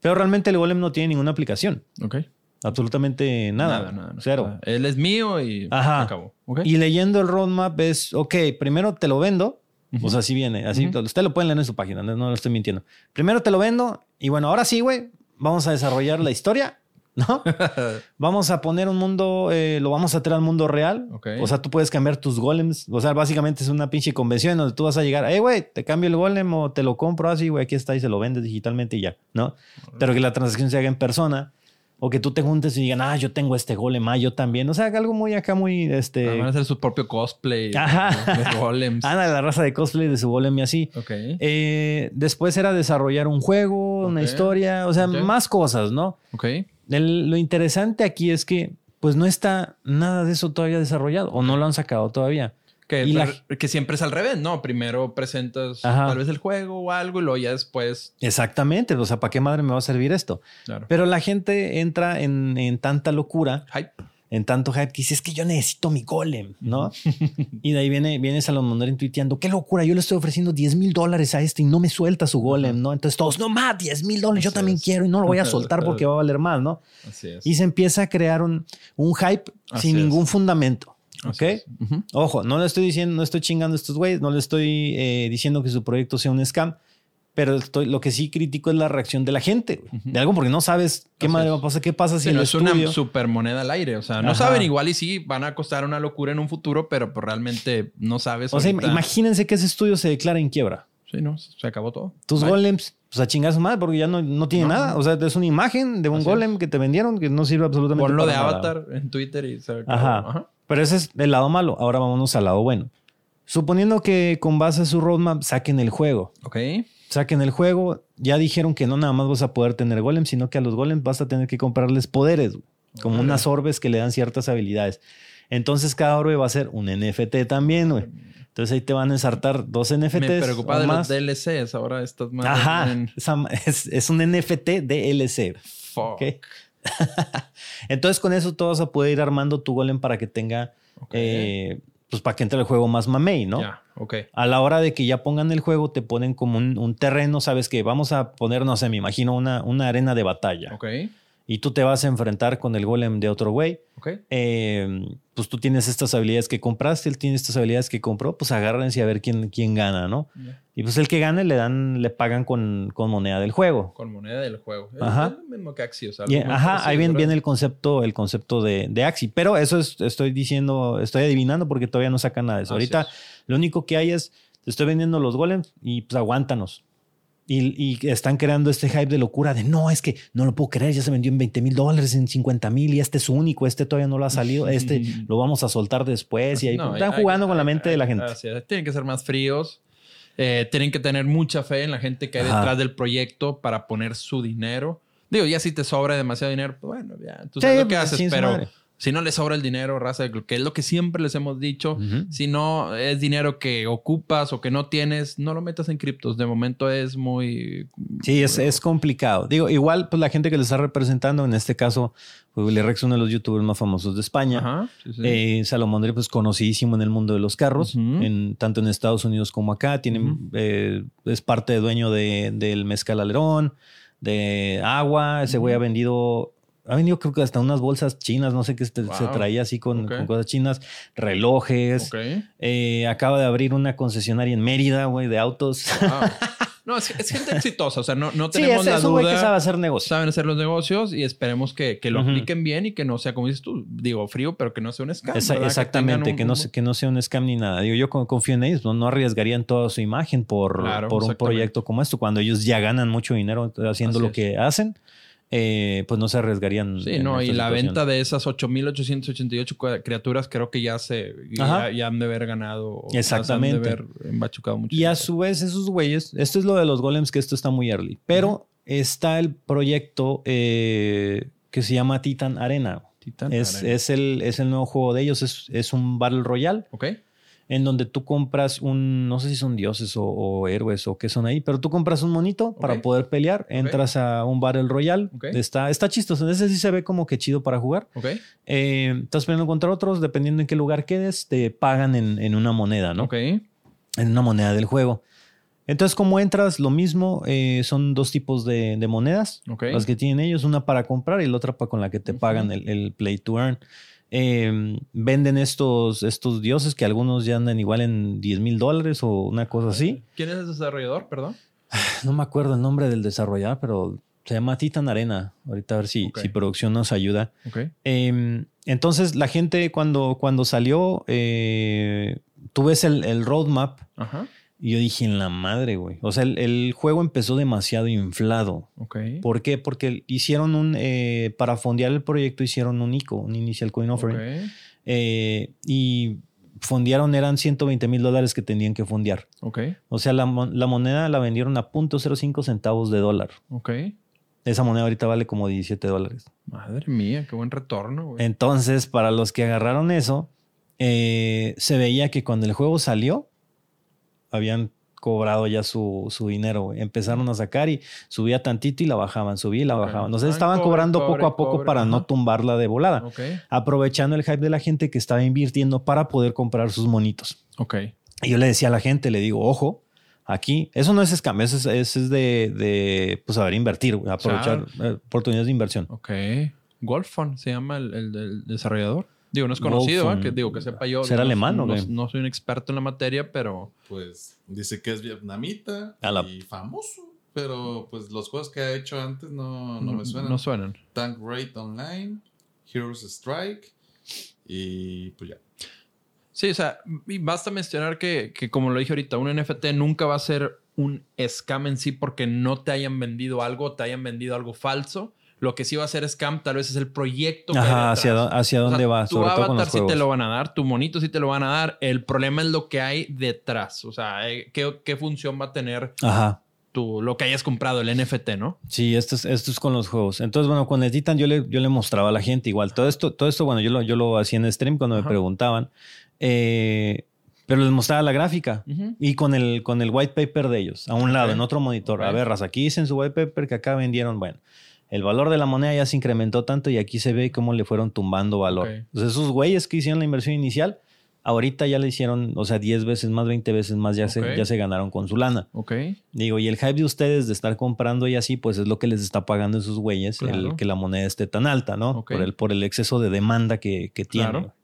Pero realmente el golem no tiene ninguna aplicación. Ok. Absolutamente nada. nada. Cero. O sea, él es mío y Ajá. acabó. Y leyendo el roadmap es, ok, primero te lo vendo. O sea, así viene. Así, usted lo pueden leer en su página, no, no lo estoy mintiendo. Primero te lo vendo y bueno, ahora sí, güey, vamos a desarrollar la historia, ¿no? [laughs] vamos a poner un mundo, eh, lo vamos a traer al mundo real. Ok. O sea, tú puedes cambiar tus golems. O sea, básicamente es una pinche convención donde tú vas a llegar, hey, güey, te cambio el golem o te lo compro así, güey, aquí está y se lo vendes digitalmente y ya, ¿no? Pero que la transacción se haga en persona. O que tú te juntes y digan, ah, yo tengo este golem, ah, yo también. O sea, algo muy acá, muy, este... Ah, van a hacer su propio cosplay. Ajá. Los golems. [laughs] Ah, la raza de cosplay de su golem y así. Ok. Eh, después era desarrollar un juego, una historia, o sea, más cosas, ¿no? Ok. El- lo interesante aquí es que, pues no está nada de eso todavía desarrollado o no lo han sacado todavía. Que, Y la- que siempre es al revés, ¿no? Primero presentas Ajá. tal vez el juego o algo y luego ya después. Exactamente. O sea, ¿para qué madre me va a servir esto? Claro. Pero la gente entra en, en tanta locura, Hype. en tanto hype, que dice, es que yo necesito mi golem, ¿no? [laughs] y de ahí viene, viene Salomón Mondarian tuiteando, qué locura, yo le estoy ofreciendo 10 mil dólares a este y no me suelta su golem, ¿no? Entonces todos, no más, 10 mil dólares, yo también es. quiero y no lo voy a [laughs] soltar porque va a valer más, ¿no? Así es. Y se empieza a crear un, un hype Así sin es. ningún fundamento. ¿Ok? Es. Ujú. Ojo, no le estoy diciendo, no estoy chingando a estos güeyes, no le estoy eh, diciendo que su proyecto sea un scam, pero estoy, lo que sí critico es la reacción de la gente, güey. Ujú. de algo porque no sabes qué Así madre es. va a pasar, qué pasa si Sí, el no es una estudio- super moneda al aire. O sea, no Ajá. saben igual y sí van a costar una locura en un futuro, pero pues realmente no sabes. O sea, ahorita. imagínense que ese estudio se declara en quiebra. Sí, no, se acabó todo. Tus Bye. golems, pues a chingar su madre, porque ya no, no tiene No, nada. O sea, es una imagen de un Así golem que te vendieron que no sirve absolutamente Ponlo de para nada. avatar en Twitter y se acabó. Ajá. Ajá. Pero ese es el lado malo. Ahora vámonos al lado bueno. Suponiendo que con base a su roadmap saquen el juego. Ok. Saquen el juego. Ya dijeron que no nada más vas a poder tener golems, sino que a los golems vas a tener que comprarles poderes, güey. como unas orbes que le dan ciertas habilidades. Entonces cada orbe va a ser un NFT también, güey. Entonces ahí te van a ensartar dos NFTs. Me preocupa de más. los DLCs. Ahora estás más. Ajá. en- [laughs] es, es un NFT DLC. Fuck. ¿ok? [laughs] Entonces con eso tú vas a poder ir armando tu golem para que tenga, eh, pues para que entre el juego más mamey, ¿no? Ya, ok. A la hora de que ya pongan el juego, te ponen como un, un terreno, sabes que vamos a poner, no sé, me imagino una, una arena de batalla. Ok. Y tú te vas a enfrentar con el golem de otro güey. Ok. Eh, pues tú tienes estas habilidades que compraste, él tiene estas habilidades que compró, pues agárrense a ver quién, quién gana, ¿no? Y pues el que gane le dan, le pagan con, con moneda del juego. Con moneda del juego. Ajá. Es mismo que Axios. Y, algo muy ajá, ahí viene, viene el concepto, el concepto de, de Axi. Pero eso es, estoy diciendo, estoy adivinando porque todavía no sacan nada de eso. Así Ahorita es. lo único que hay es, te estoy vendiendo los golems y pues aguántanos. Y, y están creando este hype de locura de no, es que no lo puedo creer, ya se vendió en 20 mil dólares, en 50 mil y este es único, este todavía no lo ha salido, este lo vamos a soltar después. Y ahí No, están hay- jugando hay- con la hay- mente de la gente. así es. Tienen que ser más fríos. Eh, tienen que tener mucha fe en la gente que hay Ajá. detrás del proyecto para poner su dinero. Digo, ya si te sobra demasiado dinero, pues bueno, ya tú Sí, sabes lo que pues, haces, pero madre. Si no le sobra el dinero, raza, que es lo que siempre les hemos dicho, si no es dinero que ocupas o que no tienes, no lo metas en criptos. De momento es muy... Sí, es, es complicado. Digo, igual, pues la gente que le está representando, en este caso, pues, Willy Rex, uno de los youtubers más famosos de España. Ajá. sí, sí. Eh, Salomón pues conocidísimo en el mundo de los carros, en, tanto en Estados Unidos como acá. Tiene, Ujú. eh, es parte de dueño de, del mezcal alerón, de agua. Ese güey ha vendido, ha vendido creo que hasta unas bolsas chinas, no sé qué se traía así con, cosas chinas, relojes. Eh, acaba de abrir una concesionaria en Mérida, güey, de autos. Wow. [laughs] No, es, es gente exitosa. O sea, no, no sí, tenemos es, la güey que duda. sabe hacer negocio. saben hacer los negocios y esperemos que, que lo apliquen bien y que no sea, como dices tú, digo, frío, pero que no sea un scam. Exactamente, que, un- no, se- que no sea un scam ni nada. Digo, yo con- confío en ellos, no, no arriesgarían toda su imagen por, Claro, por un proyecto como esto. Cuando ellos ya ganan mucho dinero haciendo Así lo es. que hacen, eh, pues no se arriesgarían. Sí, no, y la venta de esas 8.888 cua- criaturas creo que ya se ya, ya han de haber ganado. Exactamente. han de haber embachucado mucho. Y a su vez, esos güeyes, esto es lo de los golems, que esto está muy early, pero está el proyecto eh, que se llama Titan Arena. Titán, Es, caray. es, el, es el nuevo juego de ellos, es, es un Battle Royale. Ok. En donde tú compras un, no sé si son dioses o, o héroes o qué son ahí, pero tú compras un monito para poder pelear, entras a un Battle Royale, Ok. está, está chistoso, ese sí se ve como que chido para jugar. Eh, estás peleando contra otros, dependiendo en qué lugar quedes, te pagan en, en una moneda, ¿no? Ok. En una moneda del juego. Entonces, como entras, lo mismo, eh, son dos tipos de, de monedas, las que tienen ellos, una para comprar y la otra para con la que te pagan el, el play to earn. Eh, venden estos, estos dioses que algunos ya andan igual en 10 mil dólares o una cosa así. ¿Quién es el desarrollador? Perdón. [sighs] No me acuerdo el nombre del desarrollador, pero se llama Titan Arena. Ahorita a ver si, si producción nos ayuda. Ok. Eh, entonces, la gente cuando, cuando salió, eh, tú ves el, el roadmap Ajá. Y yo dije, en la madre, güey. O sea, el, el juego empezó demasiado inflado. ¿Por qué? Porque hicieron un, eh, para fondear el proyecto, hicieron un ICO, un Initial Coin Offering. Eh, y fondearon, eran 120 mil dólares que tenían que fondear. Ok. O sea, la, la moneda la vendieron a 0.05 centavos de dólar. Ok. Esa moneda ahorita vale como 17 dólares. Madre mía, qué buen retorno, güey. Entonces, para los que agarraron eso, eh, se veía que cuando el juego salió, habían cobrado ya su, su dinero. güey. Empezaron a sacar y subía tantito y la bajaban, subía y la Ok. bajaban. Entonces estaban cobrando poco a poco para no tumbarla de volada. Ok. Aprovechando el hype de la gente que estaba invirtiendo para poder comprar sus monitos. Ok. Y yo le decía a la gente, le digo, ojo, aquí, eso no es scam, eso es, eso es de, de, pues, saber invertir, güey, aprovechar eh, oportunidades de inversión. Ok. Golfon se llama el, el- el desarrollador. Digo, no es conocido. ¿eh? que digo que sepa yo. ¿Será no- alemán o no, qué? no soy un experto en la materia, pero Pues dice que es vietnamita A la- y famoso. Pero pues los juegos que ha hecho antes no, no me suenan. No suenan. Tank Raid Online, Heroes Strike y pues ya. Sí, o sea, y basta mencionar que, que, como lo dije ahorita, un NFT nunca va a ser un scam en sí porque no te hayan vendido algo, te hayan vendido algo falso. Lo que sí va a ser scam tal vez es el proyecto. que Ajá, hacia, hacia O sea, dónde va, Tu sobre todo con avatar los sí juegos. te lo van a dar, tu monito sí te lo van a dar. El problema es lo que hay detrás. O sea, eh, qué, qué función va a tener Ajá. tu, lo que hayas comprado, el NFT, ¿no? Sí, esto es, esto es con los juegos. Entonces, bueno, con el Titan yo le, yo le mostraba a la gente igual. Todo esto, todo esto bueno, yo lo, yo lo hacía en stream cuando Ajá. me preguntaban. Eh, pero les mostraba la gráfica. Y con el, con el white paper de ellos, a un lado, en otro monitor. A ver, raza, aquí dicen su white paper que acá vendieron, bueno, el valor de la moneda ya se incrementó tanto y aquí se ve cómo le fueron tumbando valor. Entonces, esos güeyes que hicieron la inversión inicial, ahorita ya le hicieron, o sea, 10 veces más, 20 veces más, ya, se, ya se ganaron con su lana. Ok. Digo, y el hype de ustedes de estar comprando y así, pues es lo que les está pagando esos güeyes, el que la moneda esté tan alta, ¿no? Por, el, por el exceso de demanda que, que tiene. Claro.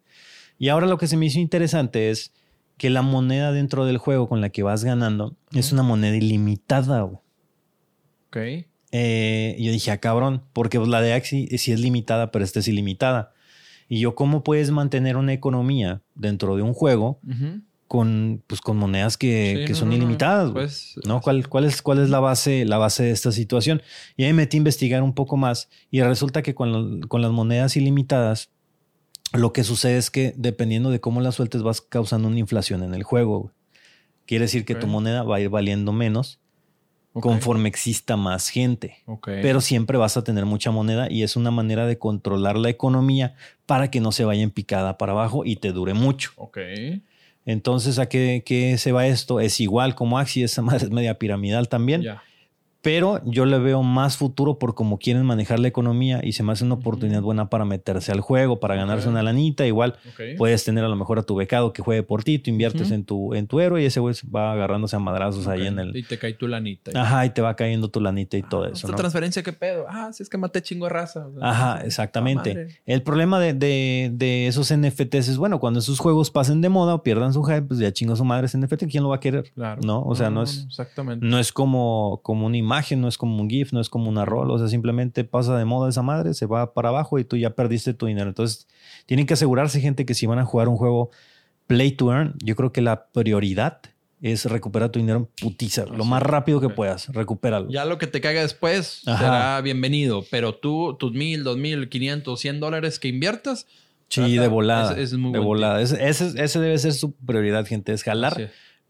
Y ahora lo que se me hizo interesante es que la moneda dentro del juego con la que vas ganando es una moneda ilimitada. güey. Ok. Eh, yo dije, ah, cabrón, porque pues, la de Axie sí es limitada, pero esta es ilimitada. Y yo, ¿cómo puedes mantener una economía dentro de un juego con, pues, con monedas que, Sí, que no, son no, no. ilimitadas? güey? Pues, ¿no? ¿Cuál, cuál, es, ¿Cuál es la base, la base de esta situación? Y ahí me metí a investigar un poco más y resulta que con, con las monedas ilimitadas, lo que sucede es que dependiendo de cómo las sueltes vas causando una inflación en el juego. Quiere decir que tu moneda va a ir valiendo menos conforme exista más gente. Pero siempre vas a tener mucha moneda y es una manera de controlar la economía para que no se vaya en picada para abajo y te dure mucho. Ok. Entonces, ¿a qué, qué se va esto? Es igual como Axie, esa madre es media piramidal también. Pero yo le veo más futuro por cómo quieren manejar la economía y se me hace una oportunidad buena para meterse al juego, para ganarse una lanita. Igual puedes tener a lo mejor a tu becado que juegue por ti, tú inviertes en, tu, en tu héroe y ese güey va agarrándose a madrazos ahí en el... Y te cae tu lanita. Ajá, y te va cayendo tu lanita y todo eso, ¿Esta ¿no? transferencia qué pedo? Ah, si es que maté chingo de raza. Ajá, Ah, exactamente. El problema de, de- de esos NFTs es, bueno, cuando esos juegos pasen de moda o pierdan su hype, pues ya chingo su madre ese NFT, ¿quién lo va a querer? Claro. No, o sea, no es- Exactamente. No es como, como una imagen, no es como un GIF, no es como una rol, o sea, simplemente pasa de moda esa madre, se va para abajo y tú ya perdiste tu dinero. Entonces, tienen que asegurarse, gente, que si van a jugar un juego play to earn, yo creo que la prioridad es recuperar tu dinero en putiza, lo más rápido que Ok. puedas, recupéralo. Ya lo que te caiga después Ajá. será bienvenido. Pero tú, tus mil, dos mil, quinientos, cien dólares que inviertas. Sí, de volada. ese- ese es muy de volada. Ese, ese- debe ser su prioridad, gente, es jalar Así.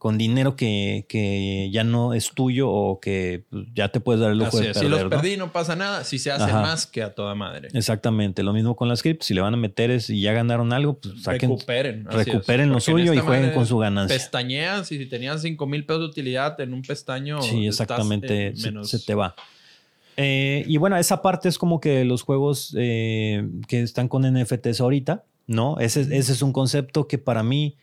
Con dinero que, que ya no es tuyo o que pues, ya te puedes dar el lujo Así de es. perder. si los perdí, no pasa nada. Si se hace Ajá. más que a toda madre. Exactamente, lo mismo con las criptos. Si le van a meter es y ya ganaron algo, pues saquen, recuperen. así recuperen lo suyo y jueguen con su ganancia. Pestañeas y si tenías 5 mil pesos de utilidad en un pestaño. Sí, estás exactamente, se te va. Eh, y bueno, esa parte es como que los juegos eh, que están con NFTs ahorita, ¿no? Ese, ese es un concepto que para mí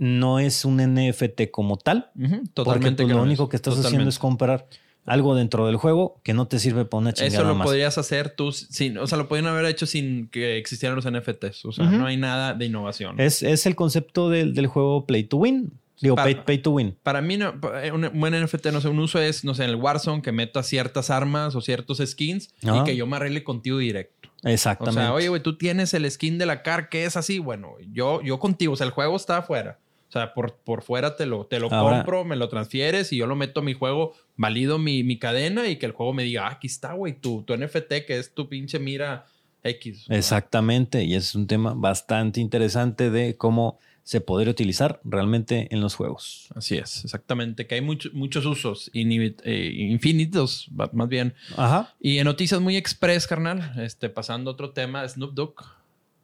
no es un NFT como tal, porque Totalmente. pues, que lo único que estás haciendo es comprar algo dentro del juego que no te sirve para una chingada Eso lo más. podrías hacer tú sin, o sea, lo podrían haber hecho sin que existieran los NFTs. O sea, no hay nada de innovación. Es, es el concepto del, del juego Play to Win. Digo, Pa- pay, pay to Win. Para mí, no, eh, un buen NFT, no sé, un uso es, no sé, en el Warzone que meta ciertas armas o ciertos skins y que yo me arregle contigo directo. O Exactamente. sea, oye, güey, tú tienes el skin de la car que es así. Bueno, yo, yo contigo, o sea, el juego está afuera. O sea, por, por fuera te lo, te lo Ahora- compro, me lo transfieres y yo lo meto a mi juego, valido mi, mi cadena y que el juego me diga, ah, aquí está, güey, tu, tu NFT que es tu pinche mira X. Exactamente, y es un tema bastante interesante de cómo se podría utilizar realmente en los juegos. Así es, exactamente. Que hay muchos muchos usos, eh, infinitos, más bien. Ajá. Y en noticias muy express, carnal, este, pasando a otro tema, Snoop Dogg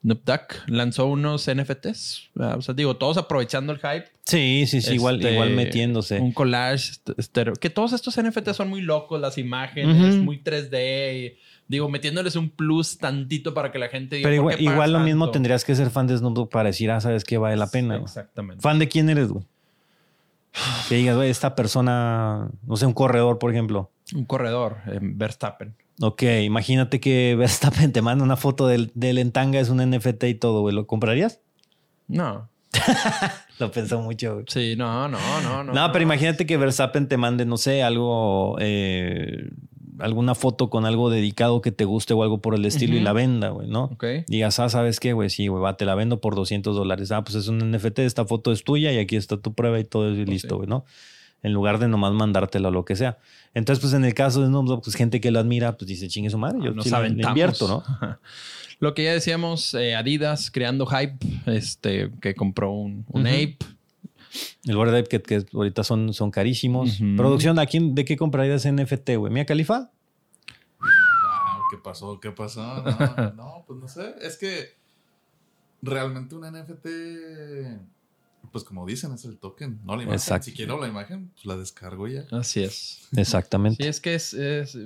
Snoop lanzó unos NFTs. O sea, digo, todos aprovechando el hype. Sí, sí, sí, igual, Este, igual metiéndose. Un collage. estero- que todos estos NFTs son muy locos, las imágenes, Ujú. muy 3D. y, digo, metiéndoles un plus tantito para que la gente diga. Pero "¿Por igual, lo mismo tanto?" tendrías que ser fan de Snoop Dogg para decir, ah, sabes que vale la pena. Exactamente. ¿Fan de quién eres, güey? Que digas, güey, esta persona, no sé, un corredor, por ejemplo. Un corredor, eh, Verstappen. Ok, imagínate que [laughs] Verstappen te manda una foto del, del Entanga, es un NFT y todo, güey. ¿Lo comprarías? No. [laughs] Lo pensó mucho, güey. Sí, no, no, no. No, No, pero imagínate que Verstappen te mande, no sé, algo, eh, alguna foto con algo dedicado que te guste o algo por el estilo y la venda, güey, ¿no? Ok. Digas, ah, ¿sabes qué, güey? Sí, güey, va, te la vendo por 200 dólares. Ah, pues es un NFT, esta foto es tuya y aquí está tu prueba y todo es Pues listo, sí. güey, ¿no? En lugar de nomás mandártelo o lo que sea. Entonces, pues en el caso de Snoop Dogg, pues gente que lo admira, pues dice, chingue su madre, yo Nos sí le- le invierto, ¿no? [laughs] Lo que ya decíamos, eh, Adidas creando hype, este, que compró un, un. Ape. El Bored Ape que, que ahorita son, son carísimos. Producción, ¿a quién, ¿de qué comprarías NFT, güey? ¿Mía Califa? Ah, ¿Qué pasó? ¿Qué pasó? No, [laughs] no, pues no sé. Es que realmente un NFT, pues como dicen, es el token, no la imagen. Exacto. Si quiero la imagen, pues la descargo ya. Así es. Exactamente. Sí, es que es, es-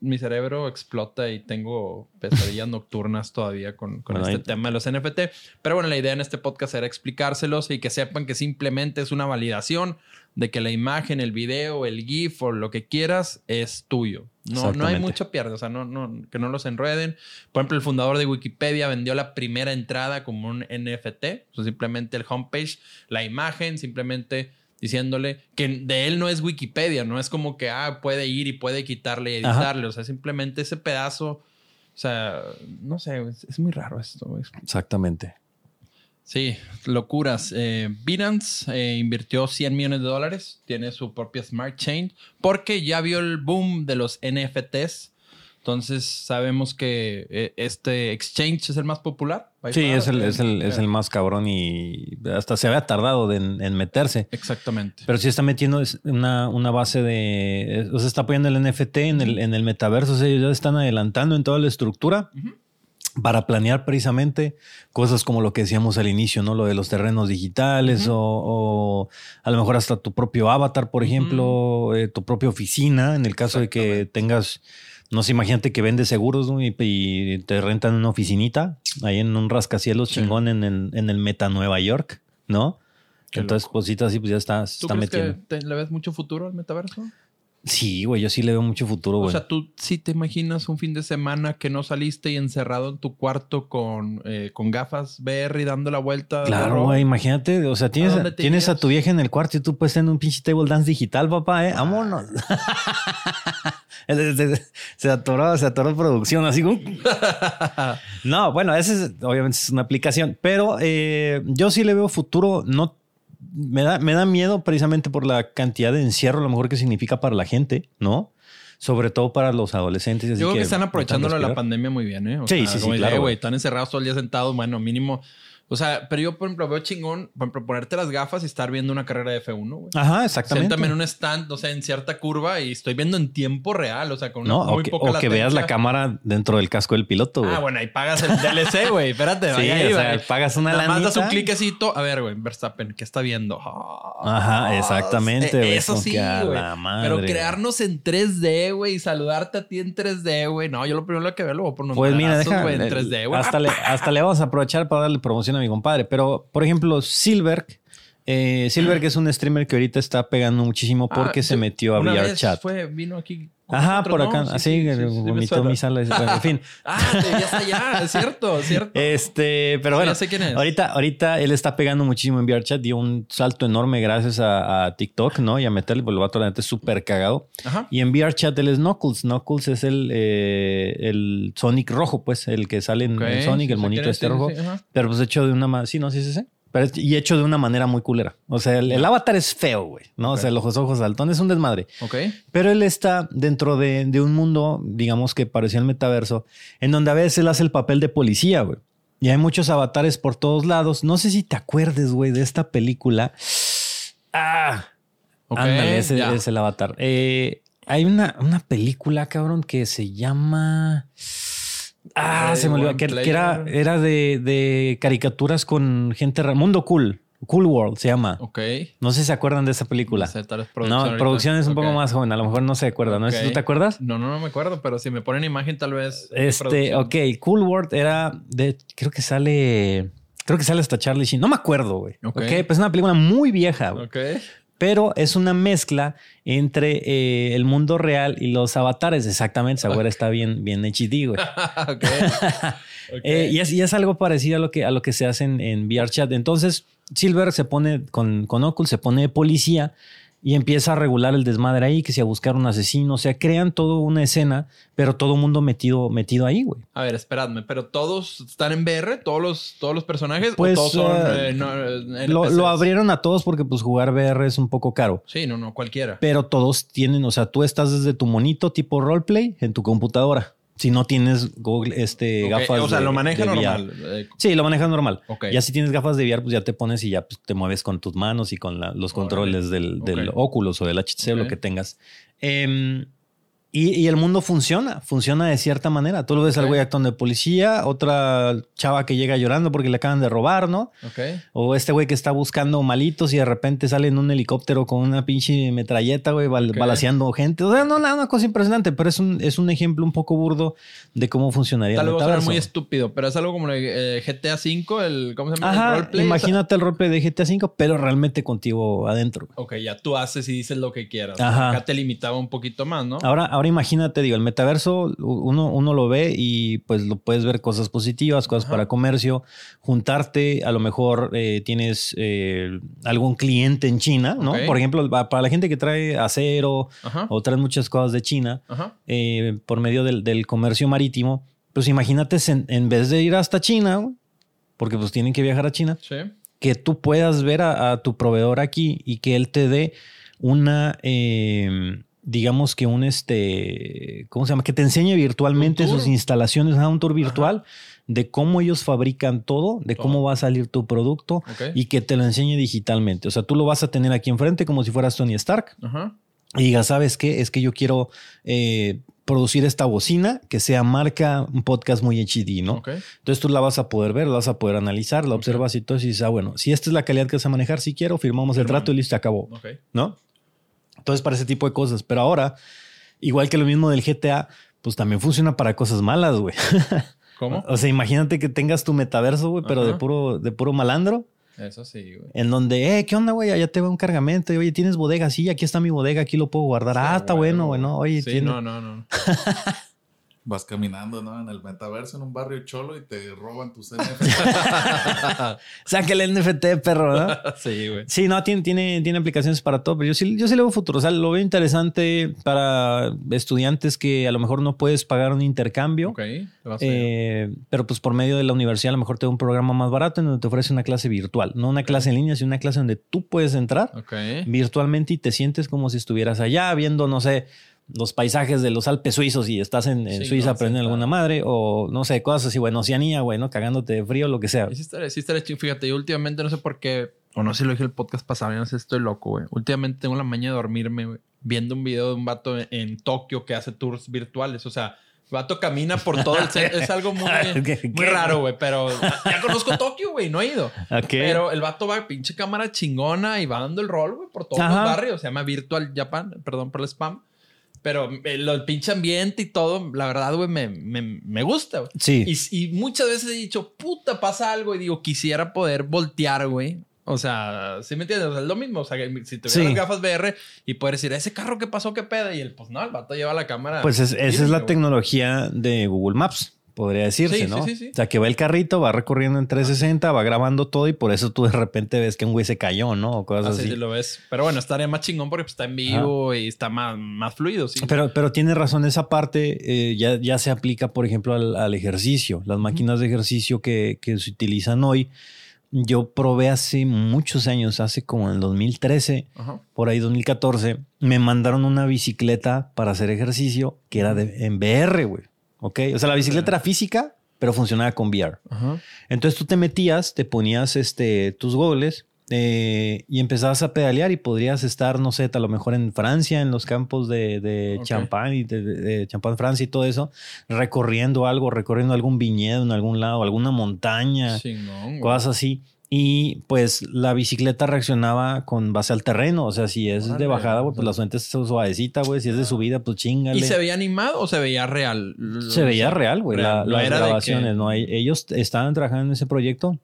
mi cerebro explota y tengo pesadillas [laughs] nocturnas todavía con, con Bueno, este ahí- tema de los NFT. Pero bueno, la idea en este podcast era explicárselos y que sepan que simplemente es una validación de que la imagen, el video, el GIF o lo que quieras es tuyo. No, no hay mucha pierde, o sea, no, no, que no los enreden. Por ejemplo, el fundador de Wikipedia vendió la primera entrada como un NFT, o sea, simplemente el homepage, la imagen, simplemente diciéndole que de él no es Wikipedia, no es como que ah, puede ir y puede quitarle y Ajá. editarle, o sea, simplemente ese pedazo, o sea, no sé, es, es muy raro esto. Exactamente. Sí, locuras. Eh, Binance eh, invirtió 100 millones de dólares, tiene su propia Smart Chain, porque ya vio el boom de los NFTs. Entonces sabemos que eh, este exchange es el más popular. Sí, es el, es, el, es el más cabrón y hasta se había tardado de- en, en meterse. Exactamente. Pero sí está metiendo una, una base de. O sea, está apoyando el NFT en el, en el metaverso. O sea, ellos ya están adelantando en toda la estructura Ujú. Para planear precisamente cosas como lo que decíamos al inicio, ¿no? Lo de los terrenos digitales o, o a lo mejor hasta tu propio avatar, por ejemplo, eh, tu propia oficina, en el caso de que tengas. No sé, imagínate que vendes seguros ¿no? y, y te rentan una oficinita ahí en un rascacielos Sí. chingón en, el- en el Meta Nueva York, ¿no? Qué Entonces, loco. cositas así, pues ya está, se ¿Tú está crees metiendo. que te- le ves mucho futuro al metaverso? Sí, güey, yo sí le veo mucho futuro, O güey. sea, tú sí te imaginas un fin de semana que no saliste y encerrado en tu cuarto con, eh, con gafas VR y dando la vuelta. Claro, güey, imagínate, o sea, tienes, te tienes a tu vieja en el cuarto y tú puedes tener un pinche table dance digital, papá, ¿eh? Vámonos. [laughs] se, atoró, se atoró producción, así como... [laughs] No, bueno, ese es, obviamente es una aplicación, pero eh, yo sí le veo futuro, no... Me da, me da miedo precisamente por la cantidad de encierro, a lo mejor que significa para la gente, ¿no? Sobre todo para los adolescentes. así Yo creo que, están aprovechándolo de la pandemia muy bien, ¿eh? O Sí, sea, sí, sí, claro, "Eh, güey. güey, están encerrados todo el día sentados, bueno, mínimo. O sea, pero yo, por ejemplo, veo chingón, por ejemplo, ponerte las gafas y estar viendo una carrera de F1, güey. Ajá, exactamente. Siéntame en un stand, o sea, en cierta curva y estoy viendo en tiempo real, o sea, con una No, muy o que, poca o que veas la cámara dentro del casco del piloto, güey. Ah, bueno, ahí pagas el DLC, [laughs] güey. Espérate, Sí, vaya ahí, o sea, güey. pagas una Nada más das un lanita. cliquecito. A ver, güey, Verstappen, ¿qué está viendo? Ah, Ajá, exactamente, eh, güey, Eso sí, güey. Pero crearnos en 3D, güey, y saludarte a ti en 3D, güey. No, yo lo primero que veo lo voy a poner Pues mira, deja. en eh, 3D, güey. hasta, le, hasta le vamos a aprovechar para darle promoción a mi compadre. Pero, por ejemplo, Silverg. Eh, Silverg es un streamer que ahorita está pegando muchísimo porque Ah, se sí, metió a una VR vez Chat. Fue, vino aquí. Ajá, por ¿no? acá. Sí, así, sí, sí, sí, vomitó mi sala. bueno, en fin. [laughs] Ah, ya está allá, es cierto, es cierto. Este, pero bueno, ya sé quién es. ahorita, ahorita él está pegando muchísimo en VRChat, dio un salto enorme gracias a, a TikTok, ¿no? Y a meterle, pues el vato la neta es súper cagado. Ajá. Y en VRChat él es Knuckles. Knuckles es el, eh, el Sonic rojo, pues, el que sale en, Sonic, el monito este rojo. Pero pues hecho de una manera, sí, no, sí, sí, sí. Pero y hecho de una manera muy culera. O sea, el, el avatar es feo, güey, ¿no? O sea, los ojos saltones es un desmadre. Ok. Pero él está dentro de, de un mundo, digamos que parecía el metaverso, en donde a veces él hace el papel de policía, güey. Y hay muchos avatares por todos lados. No sé si te acuerdes, güey, de esta película. Ah, Ok, ándale, ese es el avatar. Eh, hay una, una película, cabrón, que se llama. Ah, se me olvidó. Que, era, era de, de caricaturas con gente. Mundo Cool. Cool World se llama. Ok. No sé si se acuerdan de esa película. No sé, tal vez No, producción. ahorita. producción es un poco más joven. A lo mejor no se acuerda. ¿no? Ok. ¿Tú te acuerdas? No, no, no me acuerdo, pero si me ponen imagen, tal vez. Este, ok, Cool World era de. Creo que sale. Creo que sale hasta Charlie Sheen. No me acuerdo, güey. Ok. Ok, pues es una película muy vieja. Ok. Pero es una mezcla entre eh, el mundo real y los avatares. Exactamente. Esa güera está bien, bien HD, güey. [laughs] [laughs] Eh, y, es, y es algo parecido a lo que, a lo que se hace en, en VRChat. Entonces, Silver se pone con, con Oculus, se pone de policía y empieza a regular el desmadre ahí, que sea buscar un asesino. O sea, crean toda una escena, pero todo el mundo metido, metido ahí, güey. A ver, esperadme, pero todos están en VR, todos los, todos los personajes, Pues, o todos son eh, eh, no, eh, Lo, lo abrieron a todos porque pues jugar VR es un poco caro. Sí, no, no, cualquiera. Pero todos tienen, o sea, tú estás desde tu monito tipo roleplay en tu computadora. Si no tienes Google, este, Ok, gafas. O sea, de- lo maneja VR. normal. Eh, Sí, lo manejas normal. Ok. Ya si tienes gafas de VR, pues ya te pones y ya pues, te mueves con tus manos y con la- los Órale. controles del, del. Oculus o del HTC o lo que tengas. Em, y, y el mundo funciona, funciona de cierta manera. Tú lo ves al Ok. güey actuando de policía, otra chava que llega llorando porque le acaban de robar, ¿no? ok. O este güey que está buscando malitos y de repente sale en un helicóptero con una pinche metralleta, güey, bal- Ok. balaceando gente. O sea, no, nada, una cosa impresionante, pero es un, es un ejemplo un poco burdo de cómo funcionaría Tal el vez va muy estúpido, pero es algo como eh, GTA V, el, ¿cómo se llama? Ajá, el roleplay. imagínate el roleplay de GTA V, pero realmente contigo adentro. güey. Ok, ya tú haces y dices lo que quieras. Ajá. Acá te limitaba un poquito más, ¿no? Ahora, ahora imagínate, digo, el metaverso, uno, uno lo ve y pues lo puedes ver cosas positivas, cosas Ajá. para comercio, juntarte, a lo mejor eh, tienes eh, algún cliente en China, ¿no? Por ejemplo, pa- para la gente que trae acero Ajá. o trae muchas cosas de China eh, por medio del, del comercio marítimo, pues imagínate en, en vez de ir hasta China, porque pues tienen que viajar a China, Sí. que tú puedas ver a, a tu proveedor aquí y que él te dé una, eh, digamos que un, este, ¿cómo se llama? Que te enseñe virtualmente sus instalaciones, ajá, un tour Ajá. virtual de cómo ellos fabrican todo, de Todo. cómo va a salir tu producto y que te lo enseñe digitalmente. O sea, tú lo vas a tener aquí enfrente como si fueras Tony Stark Ajá. y digas, ¿sabes qué? Es que yo quiero eh, producir esta bocina que sea marca un podcast muy HD, ¿no? Entonces tú la vas a poder ver, la vas a poder analizar, la observas y todo y dices, ah, bueno, si esta es la calidad que vas a manejar, si quiero, firmamos el trato y listo, acabó. ¿no? Entonces para ese tipo de cosas. Pero ahora, igual que lo mismo del GTA, pues también funciona para cosas malas, güey. [laughs] ¿Cómo? O sea, imagínate que tengas tu metaverso, güey, pero de puro, de puro malandro. Eso sí, güey. En donde, eh, ¿qué onda, güey? Allá te va un cargamento. Y, oye, ¿tienes bodega? Sí, aquí está mi bodega, aquí lo puedo guardar. ah, está bueno, güey. bueno. Oye, Sí, tiene- no, no, no. [laughs] Vas caminando, ¿no? En el metaverso, en un barrio cholo y te roban tus [laughs] NFT. [laughs] Saca el NFT, perro, ¿no? [laughs] sí, güey. Sí, no, tiene, tiene, tiene aplicaciones para todo, pero yo sí, yo sí le veo futuro. O sea, lo veo interesante para estudiantes que a lo mejor no puedes pagar un intercambio. Ok. eh, pero pues por medio de la universidad a lo mejor te da un programa más barato en donde te ofrece una clase virtual. No una clase en línea, sino una clase donde tú puedes entrar Ok. virtualmente y te sientes como si estuvieras allá viendo, no sé, los paisajes de los Alpes suizos y estás en, en Sí, Suiza no, aprendiendo sí, alguna claro. madre o no sé, cosas así, bueno, Oceanía, güey, ¿no? Cagándote de frío, lo que sea. Sí estaría, sí estaría chido. Fíjate, yo últimamente no sé por qué, o no sé si lo dije el podcast pasado, yo no sé, estoy loco, güey. Últimamente tengo la maña de dormirme, güey, viendo un video de un vato en, en Tokio que hace tours virtuales. O sea, vato camina por todo el set. Es algo muy, [laughs] ¿Qué- muy qué? raro, güey, pero ya conozco Tokio, güey, no he ido. Ok. Pero el vato va, pinche cámara chingona y va dando el rol, güey, por todos Ajá. los barrios. Se llama Virtual Japan, perdón por el spam. Pero el, el pinche ambiente y todo, la verdad, güey, me, me, me gusta, güey. Sí. Y, y muchas veces he dicho, puta, pasa algo. Y digo, quisiera poder voltear, güey. O sea, ¿sí me entiendes? O sea, es lo mismo. O sea, que si tuviera Sí. las gafas VR y poder decir, ese carro que pasó, qué pedo. Y el, pues no, el vato lleva la cámara. Pues es- esa es la güey. tecnología de Google Maps, podría decirse, Sí, ¿no? sí, sí, sí. O sea, que va el carrito, va recorriendo en 360, va grabando todo y por eso tú de repente ves que un güey se cayó, ¿no? O cosas Así así. lo ves. Pero bueno, estaría más chingón porque pues, está en vivo y está más, más fluido, sí. Pero, pero tiene razón, esa parte eh, ya, ya se aplica, por ejemplo, al, al ejercicio. Las máquinas de ejercicio que, que se utilizan hoy. Yo probé hace muchos años, hace como en el 2013, Ajá. por ahí 2014, me mandaron una bicicleta para hacer ejercicio que era de, en VR, güey. ¿Ok? O sea, la bicicleta era física, pero funcionaba con VR. Ajá. Entonces tú te metías, te ponías este, tus goles eh, y empezabas a pedalear y podrías estar, no sé, a lo mejor en Francia, en los campos de, de champán y de, champán Francia y todo eso, recorriendo algo, recorriendo algún viñedo en algún lado, alguna montaña, cosas así. Y pues la bicicleta reaccionaba con base al terreno. O sea, si es de bajada, pues la suelta es suavecita, güey. Si es de subida, pues chingale. ¿Y se veía animado o se veía real? Se veía real, güey, la- No las grabaciones, que- ¿no? Ellos estaban trabajando en ese proyecto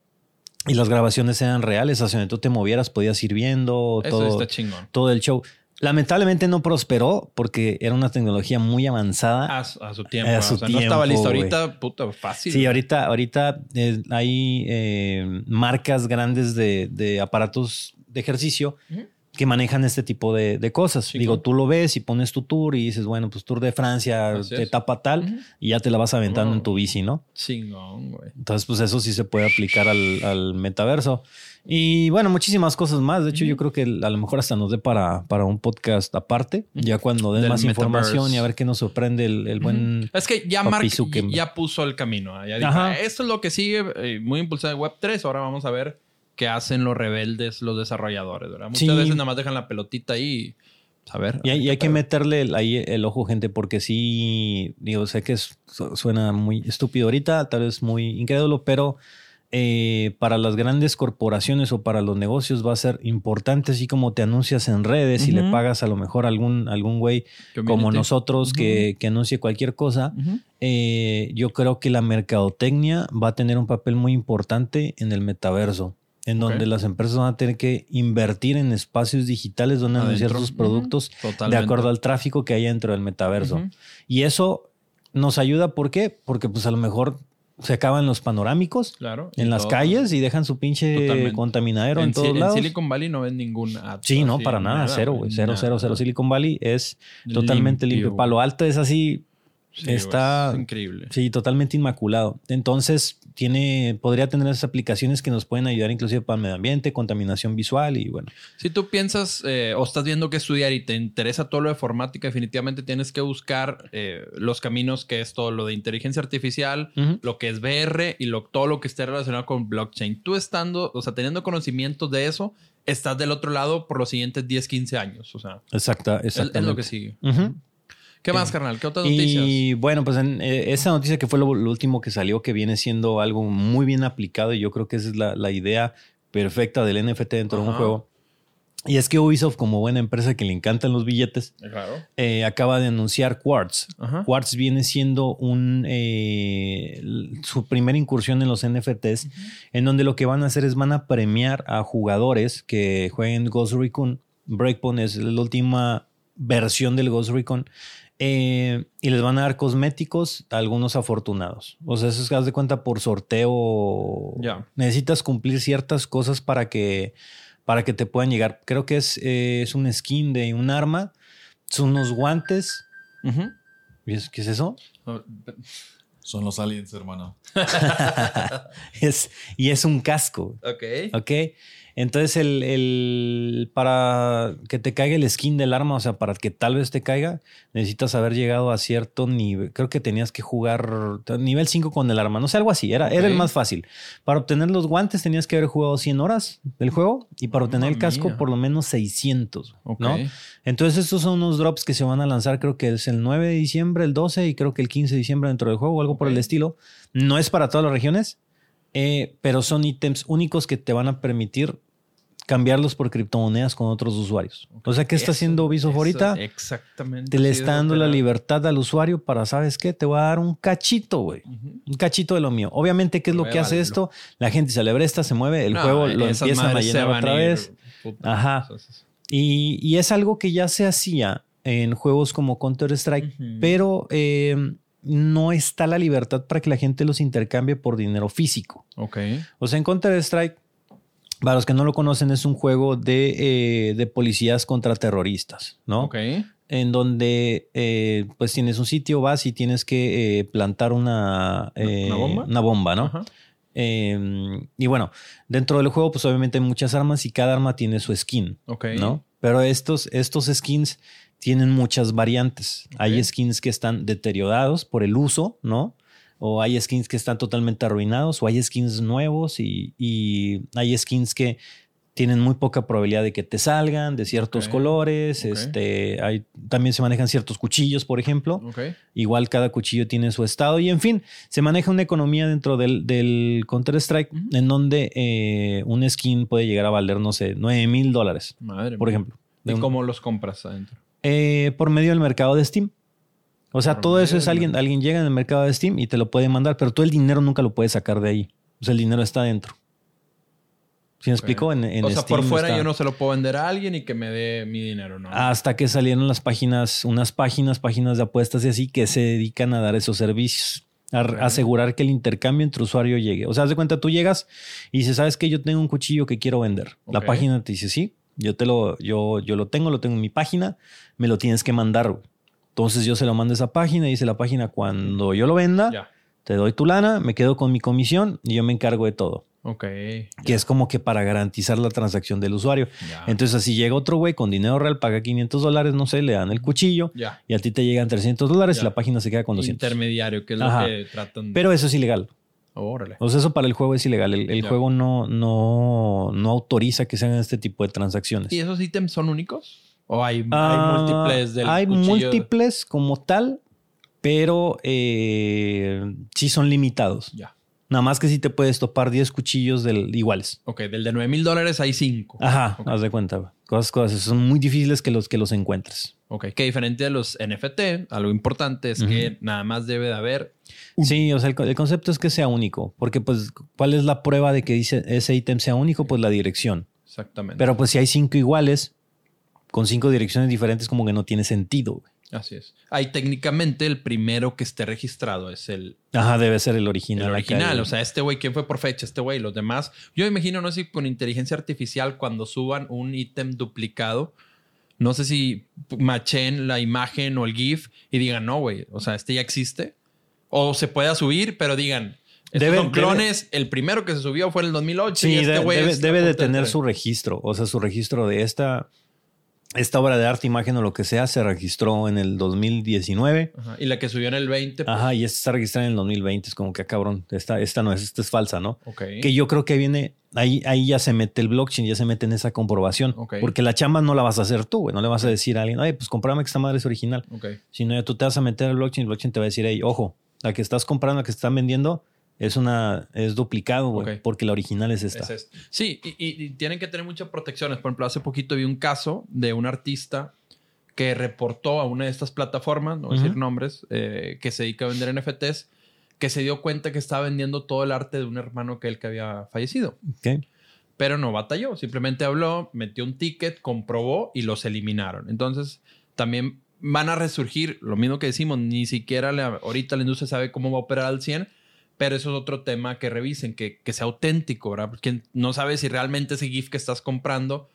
y las grabaciones eran reales. Hacia donde tú te movieras, podías ir viendo Eso todo, está todo el show. Lamentablemente no prosperó porque era una tecnología muy avanzada. A, su- a su tiempo. A o su sea, no estaba tiempo, listo güey. ahorita, puta, fácil. Sí, ahorita, ahorita eh, hay eh, marcas grandes de, de aparatos de ejercicio que manejan este tipo de, de cosas. Sí, Digo, claro. tú lo ves y pones tu tour y dices, bueno, pues Tour de Francia, Así es. etapa tal, y ya te la vas aventando en tu bici, ¿no? Chingón, güey. Entonces, pues eso sí se puede aplicar al, al metaverso. Y bueno, muchísimas cosas más. De hecho, yo creo que a lo mejor hasta nos dé para, para un podcast aparte, ya cuando den Del más información metaverse. y a ver qué nos sorprende el, el buen... Es que ya Mark ya puso el camino. ¿eh? Ya dijo, Ajá. "Ah, esto es lo que sigue, eh, muy impulsado en Web 3. Ahora vamos a ver qué hacen los rebeldes, los desarrolladores. ¿verdad? Muchas Sí. veces nada más dejan la pelotita ahí. y, pues, A ver. Y hay, y qué hay que meterle el- ahí el ojo, gente, porque sí, digo, sé que suena muy estúpido ahorita, tal vez muy incrédulo, pero eh, para las grandes corporaciones o para los negocios va a ser importante, así como te anuncias en redes y le pagas a lo mejor a algún, algún güey como nosotros que, que anuncie cualquier cosa. Eh, yo creo que la mercadotecnia va a tener un papel muy importante en el metaverso, en donde las empresas van a tener que invertir en espacios digitales donde anunciar sus productos de acuerdo al tráfico que hay dentro del metaverso. Y eso nos ayuda, ¿por qué? Porque pues a lo mejor se acaban los panorámicos Claro. en las todo. calles y dejan su pinche Totalmente. contaminadero en, En, todos en lados. Silicon Valley no ven ningún ad. Sí, no, para nada, cero, güey, cero, cero, cero. Silicon Valley es totalmente limpio. güey. Palo Alto es así, Sí, está- es increíble. sí, totalmente inmaculado. Entonces, tiene, podría tener esas aplicaciones que nos pueden ayudar inclusive para el medio ambiente, contaminación visual y bueno. Si tú piensas eh, o estás viendo qué estudiar y te interesa todo lo de informática, definitivamente tienes que buscar eh, los caminos que es todo lo de inteligencia artificial, Ujú. lo que es VR y lo, todo lo que esté relacionado con blockchain. Tú estando, o sea, teniendo conocimientos de eso, estás del otro lado por los siguientes 10, 15 años. O sea, Exacta, es, es lo que sigue. Ujú. ¿Qué más, Eh, carnal? ¿Qué otras noticias? Y bueno, pues en, eh, esa noticia que fue lo, lo último que salió, que viene siendo algo muy bien aplicado, y yo creo que esa es la, la idea perfecta del NFT dentro de un juego. Y es que Ubisoft, como buena empresa que le encantan los billetes, Claro. eh, acaba de anunciar Quartz. Ajá. Quartz viene siendo un eh, su primera incursión en los NFTs, en donde lo que van a hacer es van a premiar a jugadores que jueguen Ghost Recon. Breakpoint es la última versión del Ghost Recon. Eh, y les van a dar cosméticos a algunos afortunados. O sea, eso es que haz de cuenta por sorteo. Ya. Necesitas cumplir ciertas cosas para que, para que te puedan llegar. Creo que es, eh, es un skin de un arma. Son unos guantes. Ujú. ¿Y es- ¿Qué es eso? Son los aliens, hermano. [laughs] es, y es un casco. Ok. ¿Ok? Entonces, el, el- para que te caiga el skin del arma, o sea, para que tal vez te caiga, necesitas haber llegado a cierto nivel. Creo que tenías que jugar nivel 5 con el arma, no sé, algo así. Era, era el más fácil. Para obtener los guantes tenías que haber jugado 100 horas del juego y para obtener el casco mía. por lo menos 600. Ok. ¿no? Entonces, estos son unos drops que se van a lanzar, creo que es el 9 de diciembre, el 12 y creo que el 15 de diciembre dentro del juego o algo por el estilo. No es para todas las regiones, eh, pero son ítems únicos que te van a permitir cambiarlos por criptomonedas con otros usuarios. O sea, ¿qué está Eso, haciendo Ubisoft ahorita? Exactamente. Te le está es dando la libertad al usuario para, ¿sabes qué? Te voy a dar un cachito, güey. Un cachito de lo mío. Obviamente, ¿qué es lo que hace esto? La gente se alebresta, se mueve, el No, juego lo empiezan a llenar otra vez. puta. Ajá. Y, y es algo que ya se hacía en juegos como Counter-Strike, pero eh, no está la libertad para que la gente los intercambie por dinero físico. Ok. O sea, en Counter-Strike, para los que no lo conocen, es un juego de, eh, de policías contra terroristas, ¿no? Ok. En donde pues pues tienes un sitio, vas y tienes que eh, plantar una, eh, ¿Una bomba? una bomba, ¿no? Ajá. Eh, y bueno, dentro del juego, pues obviamente hay muchas armas y cada arma tiene su skin. Ok. ¿no? Pero estos, estos skins tienen muchas variantes. Hay skins que están deteriorados por el uso, ¿no? O hay skins que están totalmente arruinados, o hay skins nuevos y, y hay skins que tienen muy poca probabilidad de que te salgan de ciertos colores. Este, hay, también se manejan ciertos cuchillos, por ejemplo. Ok. Igual cada cuchillo tiene su estado y en fin, se maneja una economía dentro del, del Counter-Strike en donde eh, un skin puede llegar a valer, no sé, 9 mil dólares, Madre por mía. ejemplo. De ¿Y un- cómo los compras adentro? eh, por medio del mercado de Steam. O sea, todo eso es alguien, alguien llega en el mercado de Steam y te lo puede mandar, pero tú el dinero nunca lo puedes sacar de ahí. O sea, el dinero está adentro. ¿Sí me Ok. explico? En, en o sea, por fuera está- yo no se lo puedo vender a alguien y que me dé mi dinero, ¿no? Hasta que salieron las páginas, unas páginas, páginas de apuestas y así, que se dedican a dar esos servicios. A asegurar que el intercambio entre usuario llegue. O sea, haz de cuenta, tú llegas y dices, ¿sabes qué? Yo tengo un cuchillo que quiero vender. La página te dice, sí, yo te lo, yo, yo lo tengo, lo tengo en mi página, me lo tienes que mandar. güey. Entonces yo se lo mando a esa página y dice la página, cuando yo lo venda, Ya. te doy tu lana, me quedo con mi comisión y yo me encargo de todo. Ok. Que es como que para garantizar la transacción del usuario. Ya. Entonces, así llega otro güey con dinero real, paga 500 dólares, no sé, le dan el cuchillo ya. y a ti te llegan 300 dólares y la página se queda con 200. Intermediario, que es Ajá. lo que tratan. Pero eso es ilegal. Órale. O sea, eso para el juego es ilegal. El, juego no, no, no autoriza que se hagan este tipo de transacciones. ¿Y esos ítems son únicos? ¿O hay, Ah, hay múltiples del Hay cuchillo? múltiples como tal, pero eh, sí son limitados. Ya. Nada más que sí te puedes topar 10 cuchillos del, iguales. Ok, del de 9 mil dólares hay 5. Ajá, Ok. haz de cuenta. Cosas, cosas. Son muy difíciles que los, que los encuentres. Ok, que diferente de los NFT, algo importante es que nada más debe de haber. Sí, o sea, el, co- el concepto es que sea único. Porque, pues, ¿cuál es la prueba de que dice ese ítem sea único? Pues la dirección. Exactamente. Pero, pues, si hay cinco iguales, con cinco direcciones diferentes, como que no tiene sentido. güey. Así es. Ahí técnicamente el primero que esté registrado es el, Ajá, debe ser el el original. acá, original. O sea, este güey, ¿quién fue por fecha? Este güey, los demás. Yo me imagino, no sé si con inteligencia artificial, cuando suban un ítem duplicado, no sé si machen la imagen o el GIF y digan, no, güey, o sea, este ya existe. O se pueda subir, pero digan, estos Debe- son clones. El primero que se subió fue en el 2008 Sí, y este debe, debe la de tener su registro. O sea, su registro de esta, esta obra de arte, imagen o lo que sea, se registró en el 2019. Ajá, Y la que subió en el 20. pues, Ajá, y esta está registrada en el 2020. Es como que, ah, cabrón, esta, esta no es, esta es falsa, ¿no? ok. Que yo creo que viene, ahí, ahí ya se mete el blockchain, ya se mete en esa comprobación. Ok. Porque la chamba no la vas a hacer tú, güey. No le vas a decir a alguien, ay, pues comprame que esta madre es original. Ok. Sino ya tú te vas a meter al blockchain, el blockchain te va a decir, hey, ojo, la que estás comprando, la que están vendiendo, es una, es duplicado, güey. Porque la original es esta. Es. Sí, y, y- y tienen que tener muchas protecciones. Por ejemplo, hace poquito vi un caso de un artista que reportó a una de estas plataformas, no voy a decir nombres, eh, que se dedica a vender NFTs, que se dio cuenta que estaba vendiendo todo el arte de un hermano que él que había fallecido. Ok. Pero no batalló, simplemente habló, metió un ticket, comprobó y los eliminaron. Entonces, también van a resurgir, lo mismo que decimos, ni siquiera la- ahorita la industria sabe cómo va a operar al 100, pero eso es otro tema que revisen, que, que sea auténtico, ¿verdad? Porque no sabes si realmente ese GIF que estás comprando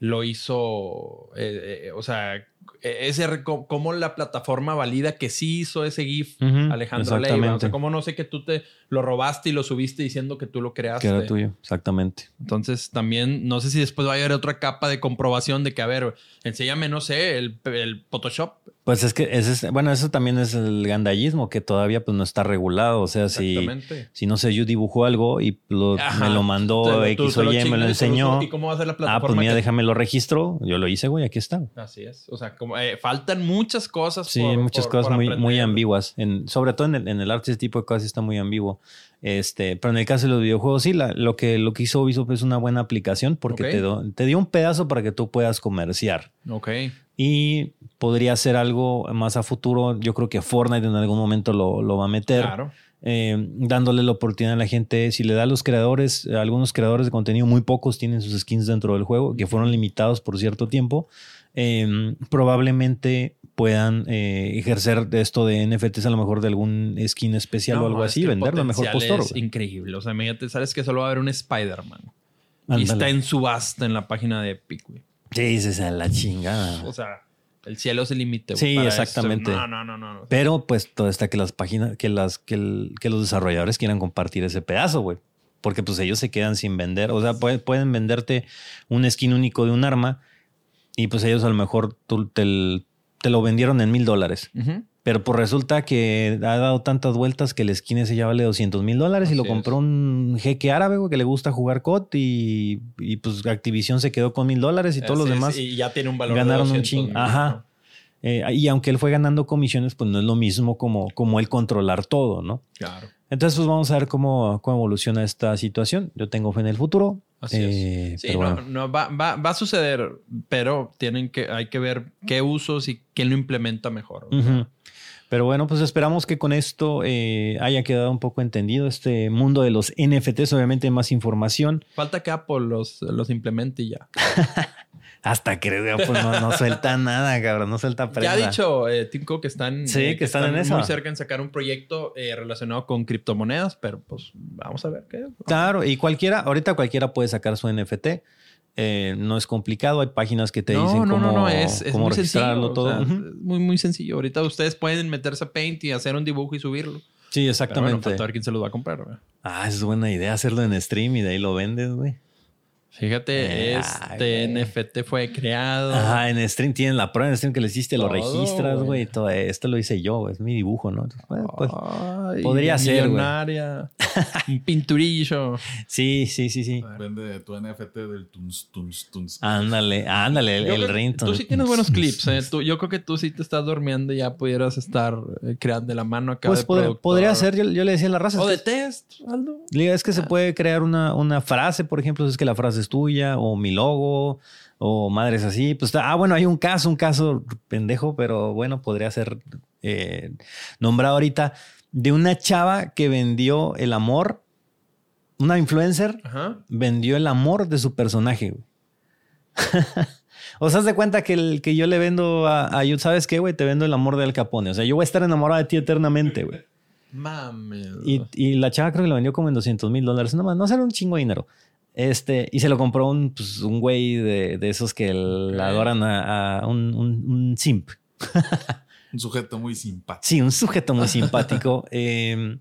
lo hizo, eh, eh, o sea, eh, ese, cómo la plataforma valida que sí hizo ese GIF Alejandro Leiva. O sea, cómo no sé que tú te lo robaste y lo subiste diciendo que tú lo creaste. Que era tuyo, exactamente. Entonces, también no sé si después va a haber otra capa de comprobación de que, a ver, enséñame, no sé, el, el Photoshop. Pues es que ese es, bueno, eso también es el gandallismo que todavía pues no está regulado. O sea, si, si no sé, yo dibujo algo y lo- me lo mandó X o Y, me lo enseñó. ¿Y cómo va a ser la Ah, plataforma? pues mira, que- déjame lo registro. Yo lo hice, güey, aquí está. Así es. O sea, como eh, faltan muchas cosas. Sí, por- muchas por- cosas por muy, muy ambiguas. En, sobre todo en el, en el arte, ese tipo de cosas está muy ambiguo. Este, pero en el caso de los videojuegos, sí, la- lo, que, lo que hizo Ubisoft es una buena aplicación porque te, do- te dio un pedazo para que tú puedas comerciar. Ok. Y podría ser algo más a futuro. Yo creo que Fortnite en algún momento lo, lo va a meter. Claro. eh, dándole la oportunidad a la gente. Si le da a los creadores, a algunos creadores de contenido, muy pocos tienen sus skins dentro del juego, que fueron limitados por cierto tiempo. Eh, probablemente puedan eh, ejercer de esto de NFTs a lo mejor de algún skin especial o algo así, venderlo a mejor postor. Es increíble. O sea, imagínate, sabes que solo va a haber un Spider-Man. Y está en subasta en la página de Epic, güey. Sí, esa es la chingada. O sea, el cielo es el límite. Sí, exactamente. esto. No, no, no, no. no. Pero pues todo está que las páginas, que las, que, el- que los desarrolladores quieran compartir ese pedazo, güey. Porque pues ellos se quedan sin vender. O sea, puede- pueden venderte un skin único de un arma y pues ellos a lo mejor tú te, te lo vendieron en mil dólares. Pero pues resulta que ha dado tantas vueltas que el skin ese ya vale 200 mil dólares y lo compró un jeque árabe, güey, que le gusta jugar COD y, y, pues Activision se quedó con mil dólares y todos los es, demás Y ya tiene un valor ganaron de un 200 chingo. mil, Ajá. Eh, y aunque él fue ganando comisiones, pues no es lo mismo como, como él controlar todo, ¿no? Claro. Entonces, pues vamos a ver cómo, cómo evoluciona esta situación. Yo tengo fe en el futuro. Así Eh, es. Sí, pero no, bueno. no, va, va, va a suceder, pero tienen que, hay que ver qué usos y quién lo implementa mejor. Pero bueno, pues esperamos que con esto eh, haya quedado un poco entendido este mundo de los NFTs. Obviamente más información. Falta que Apple los, los implemente y ya. [laughs] Hasta que pues no, no suelta nada, cabrón. No suelta prenda. Ya ha dicho eh, Tim Cook que están, Sí, eh, que están en muy esa. cerca en sacar un proyecto eh, relacionado con criptomonedas, pero pues vamos a ver qué. Claro, y cualquiera, ahorita cualquiera puede sacar su NFT. Eh, no es complicado, hay páginas que te no, dicen no, cómo, no, no, es, es muy sencillo. todo. o sea, muy, muy sencillo. Ahorita ustedes pueden meterse a Paint y hacer un dibujo y subirlo. Sí, Pero bueno, exactamente. falta ver quién se los va a comprar. ¿verdad? ah, es buena idea hacerlo en stream y de ahí lo vendes, güey. Fíjate, Eh, este ay. NFT fue creado. Ajá, en stream tienen la prueba en stream que le hiciste, lo registras, güey. Todo esto lo hice yo, es mi dibujo, ¿no? Entonces, bueno, pues, Ay, podría ser, güey. Un pinturillo. [laughs] sí, sí, sí, sí. Vende tu NFT del tuns, tuns, tuns. Ándale, ándale, el, el ringtone. Tú sí tienes buenos clips. ¿eh? Tú- yo creo que tú sí te estás durmiendo y ya pudieras estar eh, creando de la mano acá. Pues de pod- productor. podría ser, yo, yo le decía a la raza. O de test, Aldo. es que se Ah. puede crear una, una frase, por ejemplo, si es que la frase es tuya, o mi logo, o madres así. Pues, ah, bueno, hay un caso, un caso pendejo, pero bueno, podría ser eh, nombrado ahorita, de una chava que vendió el amor, una influencer, Ajá. vendió el amor de su personaje, [laughs] o sea, haz de cuenta que, el, que yo le vendo a, a Yud, ¿sabes qué, güey? Te vendo el amor de Al Capone. O sea, yo voy a estar enamorado de ti eternamente, güey. Mames. Y, y la chava creo que lo vendió como en 200 mil dólares. No, más, no será un chingo de dinero. Este, y se lo compró un, pues, un güey de, de esos que la adoran a, a un, un- un simp. Un sujeto muy simpático. Sí, un sujeto muy simpático. [laughs] Eh,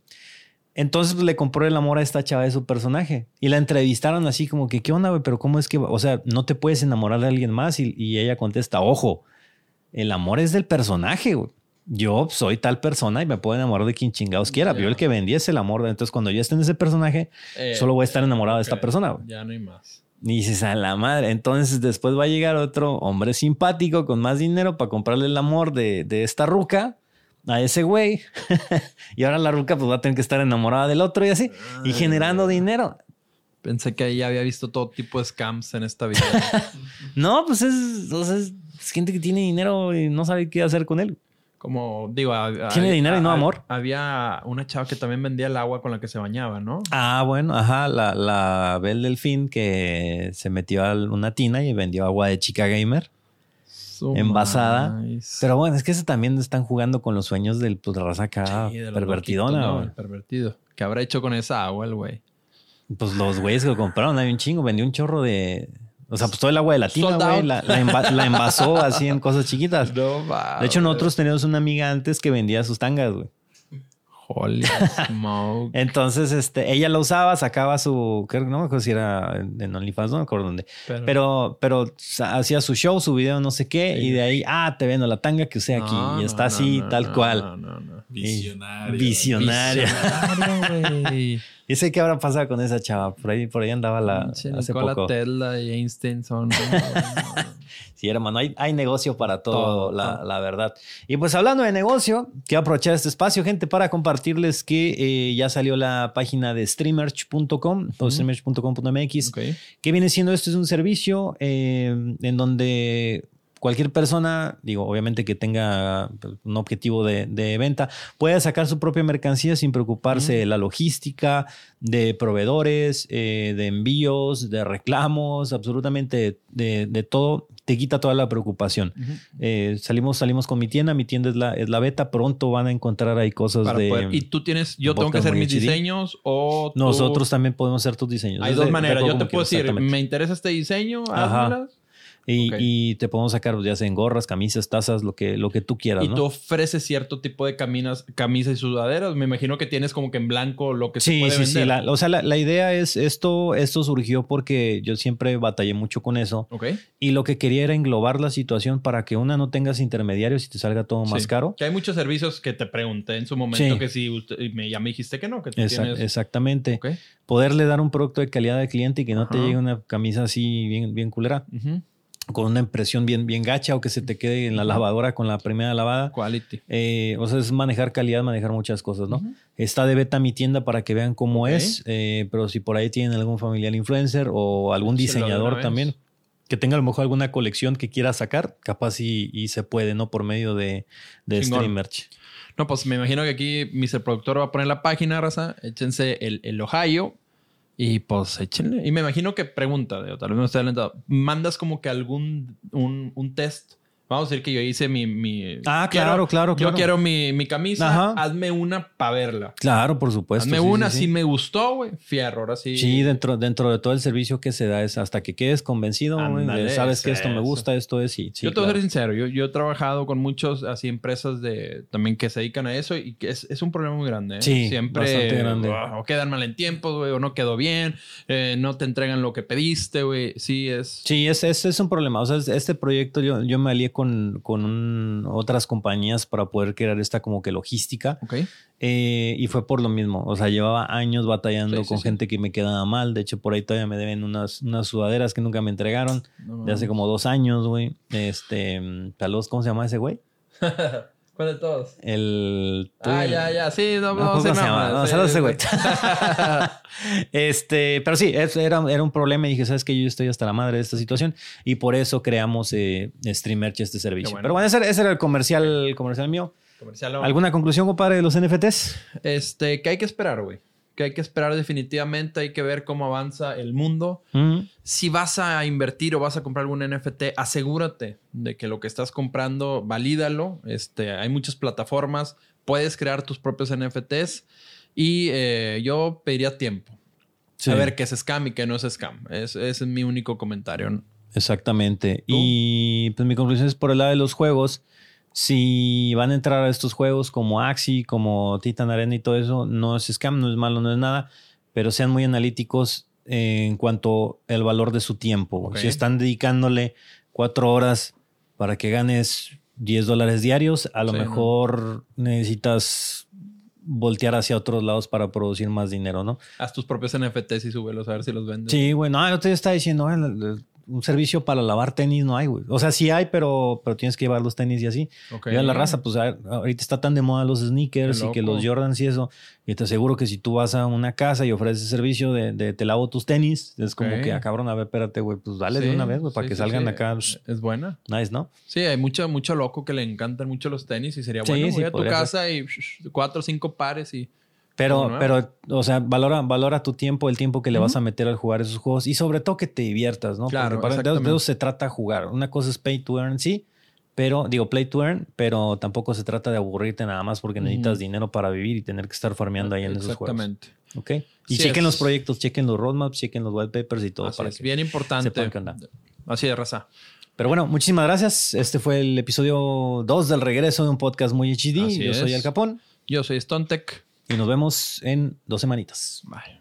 entonces pues, le compró el amor a esta chava de su personaje. Y la entrevistaron así como que, ¿qué onda, güey? Pero ¿cómo es que, o sea, no te puedes enamorar de alguien más? Y, y ella contesta, ojo, el amor es del personaje, güey. Yo soy tal persona y me puedo enamorar de quien chingados quiera. Yo el que vendí es el amor. Entonces, cuando yo esté en ese personaje, Eh, solo voy a estar enamorado de esta persona. Ya no hay más. Y dices, a la madre. Entonces, después va a llegar otro hombre simpático con más dinero para comprarle el amor de, de esta ruca a ese güey. [laughs] y ahora la ruca pues va a tener que estar enamorada del otro y así. Y generando dinero. Pensé que ahí había visto todo tipo de scams en esta vida. [laughs] No, pues es, o sea, es gente que tiene dinero y no sabe qué hacer con él. Como digo, Tiene dinero y no amor. Había una chava que también vendía el agua con la que se bañaba, ¿no? Ah, bueno, ajá, la, la Belle Delfín que se metió a una tina y vendió agua de chica gamer. Su Envasada. Pero bueno, es que eso también están jugando con los sueños del pues, raza acá Sí, de los pervertidona. pervertido. ¿Qué habrá hecho con esa agua el güey? Pues los güeyes que lo compraron, hay un chingo, vendió un chorro de. O sea, pues todo el agua de la tina, güey, la, la la envasó [laughs] así en cosas chiquitas. No, De hecho, nosotros teníamos una amiga antes que vendía sus tangas, güey. Holy [laughs] smoke. Entonces, este, ella la usaba, sacaba su, creo que no me acuerdo si era en OnlyFans, no me acuerdo dónde. Pero, Pero, pero hacía su show, su video, no sé qué, Sí. y de ahí, ah, te vendo la tanga que usé aquí. No, y está no, así, no, tal no, cual. No, no, no. Visionario. Visionaria. Visionario, güey. [laughs] Y sé qué habrá pasado con esa chava. Por ahí, por ahí andaba la Pinche hace Nikola poco. Tesla y Einstein son. [laughs] Sí, hermano, hay, hay negocio para todo, Todo, la, todo. la verdad. Y pues hablando de negocio, quiero aprovechar este espacio, gente, para compartirles que eh, ya salió la página de streamerch.com o streamerch.com.mx. ¿Qué viene siendo esto? Es un servicio eh, en donde cualquier persona, digo, obviamente que tenga pues, un objetivo de, de venta, puede sacar su propia mercancía sin preocuparse de la logística, de proveedores, eh, de envíos, de reclamos, absolutamente de, de todo. Te quita toda la preocupación. Eh, salimos, salimos con mi tienda, mi tienda es la, es la beta, pronto van a encontrar ahí cosas Para de... poder- y tú tienes, yo tengo que hacer mis HD. diseños o tú- Nosotros también podemos hacer tus diseños. Hay dos maneras. Yo te puedo decir, me interesa este diseño, házmelas. Y, te podemos sacar pues, ya sea en gorras, camisas, tazas, lo que, lo que tú quieras, Y ¿no? tú ofreces cierto tipo de caminas, camisas y sudaderas. Me imagino que tienes como que en blanco lo que se Sí, puede sí, sí. la- o sea, la, la idea es esto, esto surgió porque yo siempre batallé mucho con eso. Ok. Y lo que quería era englobar la situación para que una no tengas intermediarios y te salga todo más Sí. caro. Que hay muchos servicios que te pregunté en su momento Sí. que si usted- y me, ya me dijiste que no, que tú Exact- tienes. Exactamente. Ok. Poderle dar un producto de calidad al cliente y que no te llegue una camisa así bien, bien culera, Ujú. Con una impresión bien, bien gacha o que se te quede en la lavadora con la primera lavada. Quality. Eh, o sea, es manejar calidad, manejar muchas cosas, ¿no? Está de beta mi tienda para que vean cómo es, eh, pero si por ahí tienen algún familiar influencer o algún diseñador también que tenga a lo mejor alguna colección que quiera sacar, capaz y, y se puede, ¿no? Por medio de, de. Stream Merch. No, pues me imagino que aquí Mr. Productor va a poner la página, raza. Échense el, el Ohio. Y pues échenle. Y me imagino que pregunta, digo, tal vez no esté alentado. Mandas como que algún un, un test. Vamos a decir que yo hice mi. mi Ah, quiero- claro, claro, Yo claro. quiero mi, mi camisa. Ajá. Hazme una para verla. Claro, por supuesto. Hazme sí, una. sí. Si me gustó, güey. Fierro. Ahora sí. Sí, dentro, dentro de todo el servicio que se da es hasta que quedes convencido, güey, de, Ándale, sabes que es esto me gusta, esto es y sí, yo te voy a claro. ser sincero, yo, yo he trabajado con muchos así empresas de también que se dedican a eso y que es, es un problema muy grande. ¿eh? Sí, siempre bastante grande. o quedan mal en tiempo, güey, o no quedó bien, eh, no te entregan lo que pediste, güey. Sí, es. Sí, es, es, es un problema. O sea, es- este proyecto yo, yo me alié con, con un- otras compañías para poder crear esta como que logística. Ok. eh, y fue por lo mismo. O sea, llevaba años batallando Sí, sí, con sí. gente que me quedaba mal. De hecho, por ahí todavía me deben unas, unas sudaderas que nunca me entregaron. No, De hace como dos años, güey. Este, mm, saludos, ¿cómo se llama ese güey? [laughs] ¿Cuál de todos? El... Ah, ya, ya, sí, no, No, no, ¿cómo sé se nada llama? más, No, sí, saludos a ese sí. güey. [laughs] este, pero sí, era, era un problema y dije, ¿sabes qué? Yo estoy hasta la madre de esta situación y por eso creamos eh, Streamerch este servicio. bueno. Pero bueno, ese, era- ese era el comercial, el comercial mío. Comercial. ¿Alguna conclusión, compadre, de los NFTs? Este, que hay que esperar, güey. Que hay que esperar definitivamente, hay que ver cómo avanza el mundo. Si vas a invertir o vas a comprar algún NFT, asegúrate de que lo que estás comprando, valídalo. Este, hay muchas plataformas, puedes crear tus propios NFTs y eh, yo pediría tiempo. sí, A ver qué es scam y qué no es scam. Es- ese es mi único comentario. Exactamente. ¿Tú? Y pues mi conclusión es por el lado de los juegos. Si van a entrar a estos juegos como Axie, como Titan Arena y todo eso, no es scam, no es malo, no es nada, pero sean muy analíticos en cuanto al valor de su tiempo. Si están dedicándole cuatro horas para que ganes 10 dólares diarios, a lo Sí, no. mejor necesitas voltear hacia otros lados para producir más dinero, ¿no? Haz tus propios NFTs y súbelos a ver si los vendes. Sí, güey. No, el otro día estaba diciendo, "Ah, el- un servicio para lavar tenis no hay, güey. O sea, sí hay, pero, pero tienes que llevar los tenis y así. Ok. Y a la raza, pues a- ahorita está tan de moda los sneakers y que los Jordans y eso. Y te aseguro que si tú vas a una casa y ofreces servicio de, de te lavo tus tenis, es como que, ah, cabrón, a ver, espérate, güey, pues dale de una vez, güey, para sí, que sí, salgan acá. psh, Es buena. Nice, ¿no? Sí, hay mucho, mucho loco que le encantan mucho los tenis y sería bueno. voy a tu ser. casa y cuatro o cinco pares y... Pero, pero, o sea, valora, valora tu tiempo, el tiempo que le vas a meter al jugar esos juegos y sobre todo que te diviertas, ¿no? Claro, Porque para, de, de eso se trata jugar. Una cosa es pay to earn, sí, pero digo play to earn, pero tampoco se trata de aburrirte nada más porque necesitas dinero para vivir y tener que estar farmeando ahí en esos juegos. Exactamente. ¿Ok? Y Sí chequen es. los proyectos, chequen los roadmaps, chequen los whitepapers y todo Así para es, que bien importante. sepan qué onda. Así de raza. Pero bueno, muchísimas gracias. Este fue el episodio 2 del regreso de un podcast muy HD. Así Yo soy. Al Capón Yo soy Stontech. Y nos vemos en dos semanitas. Bye.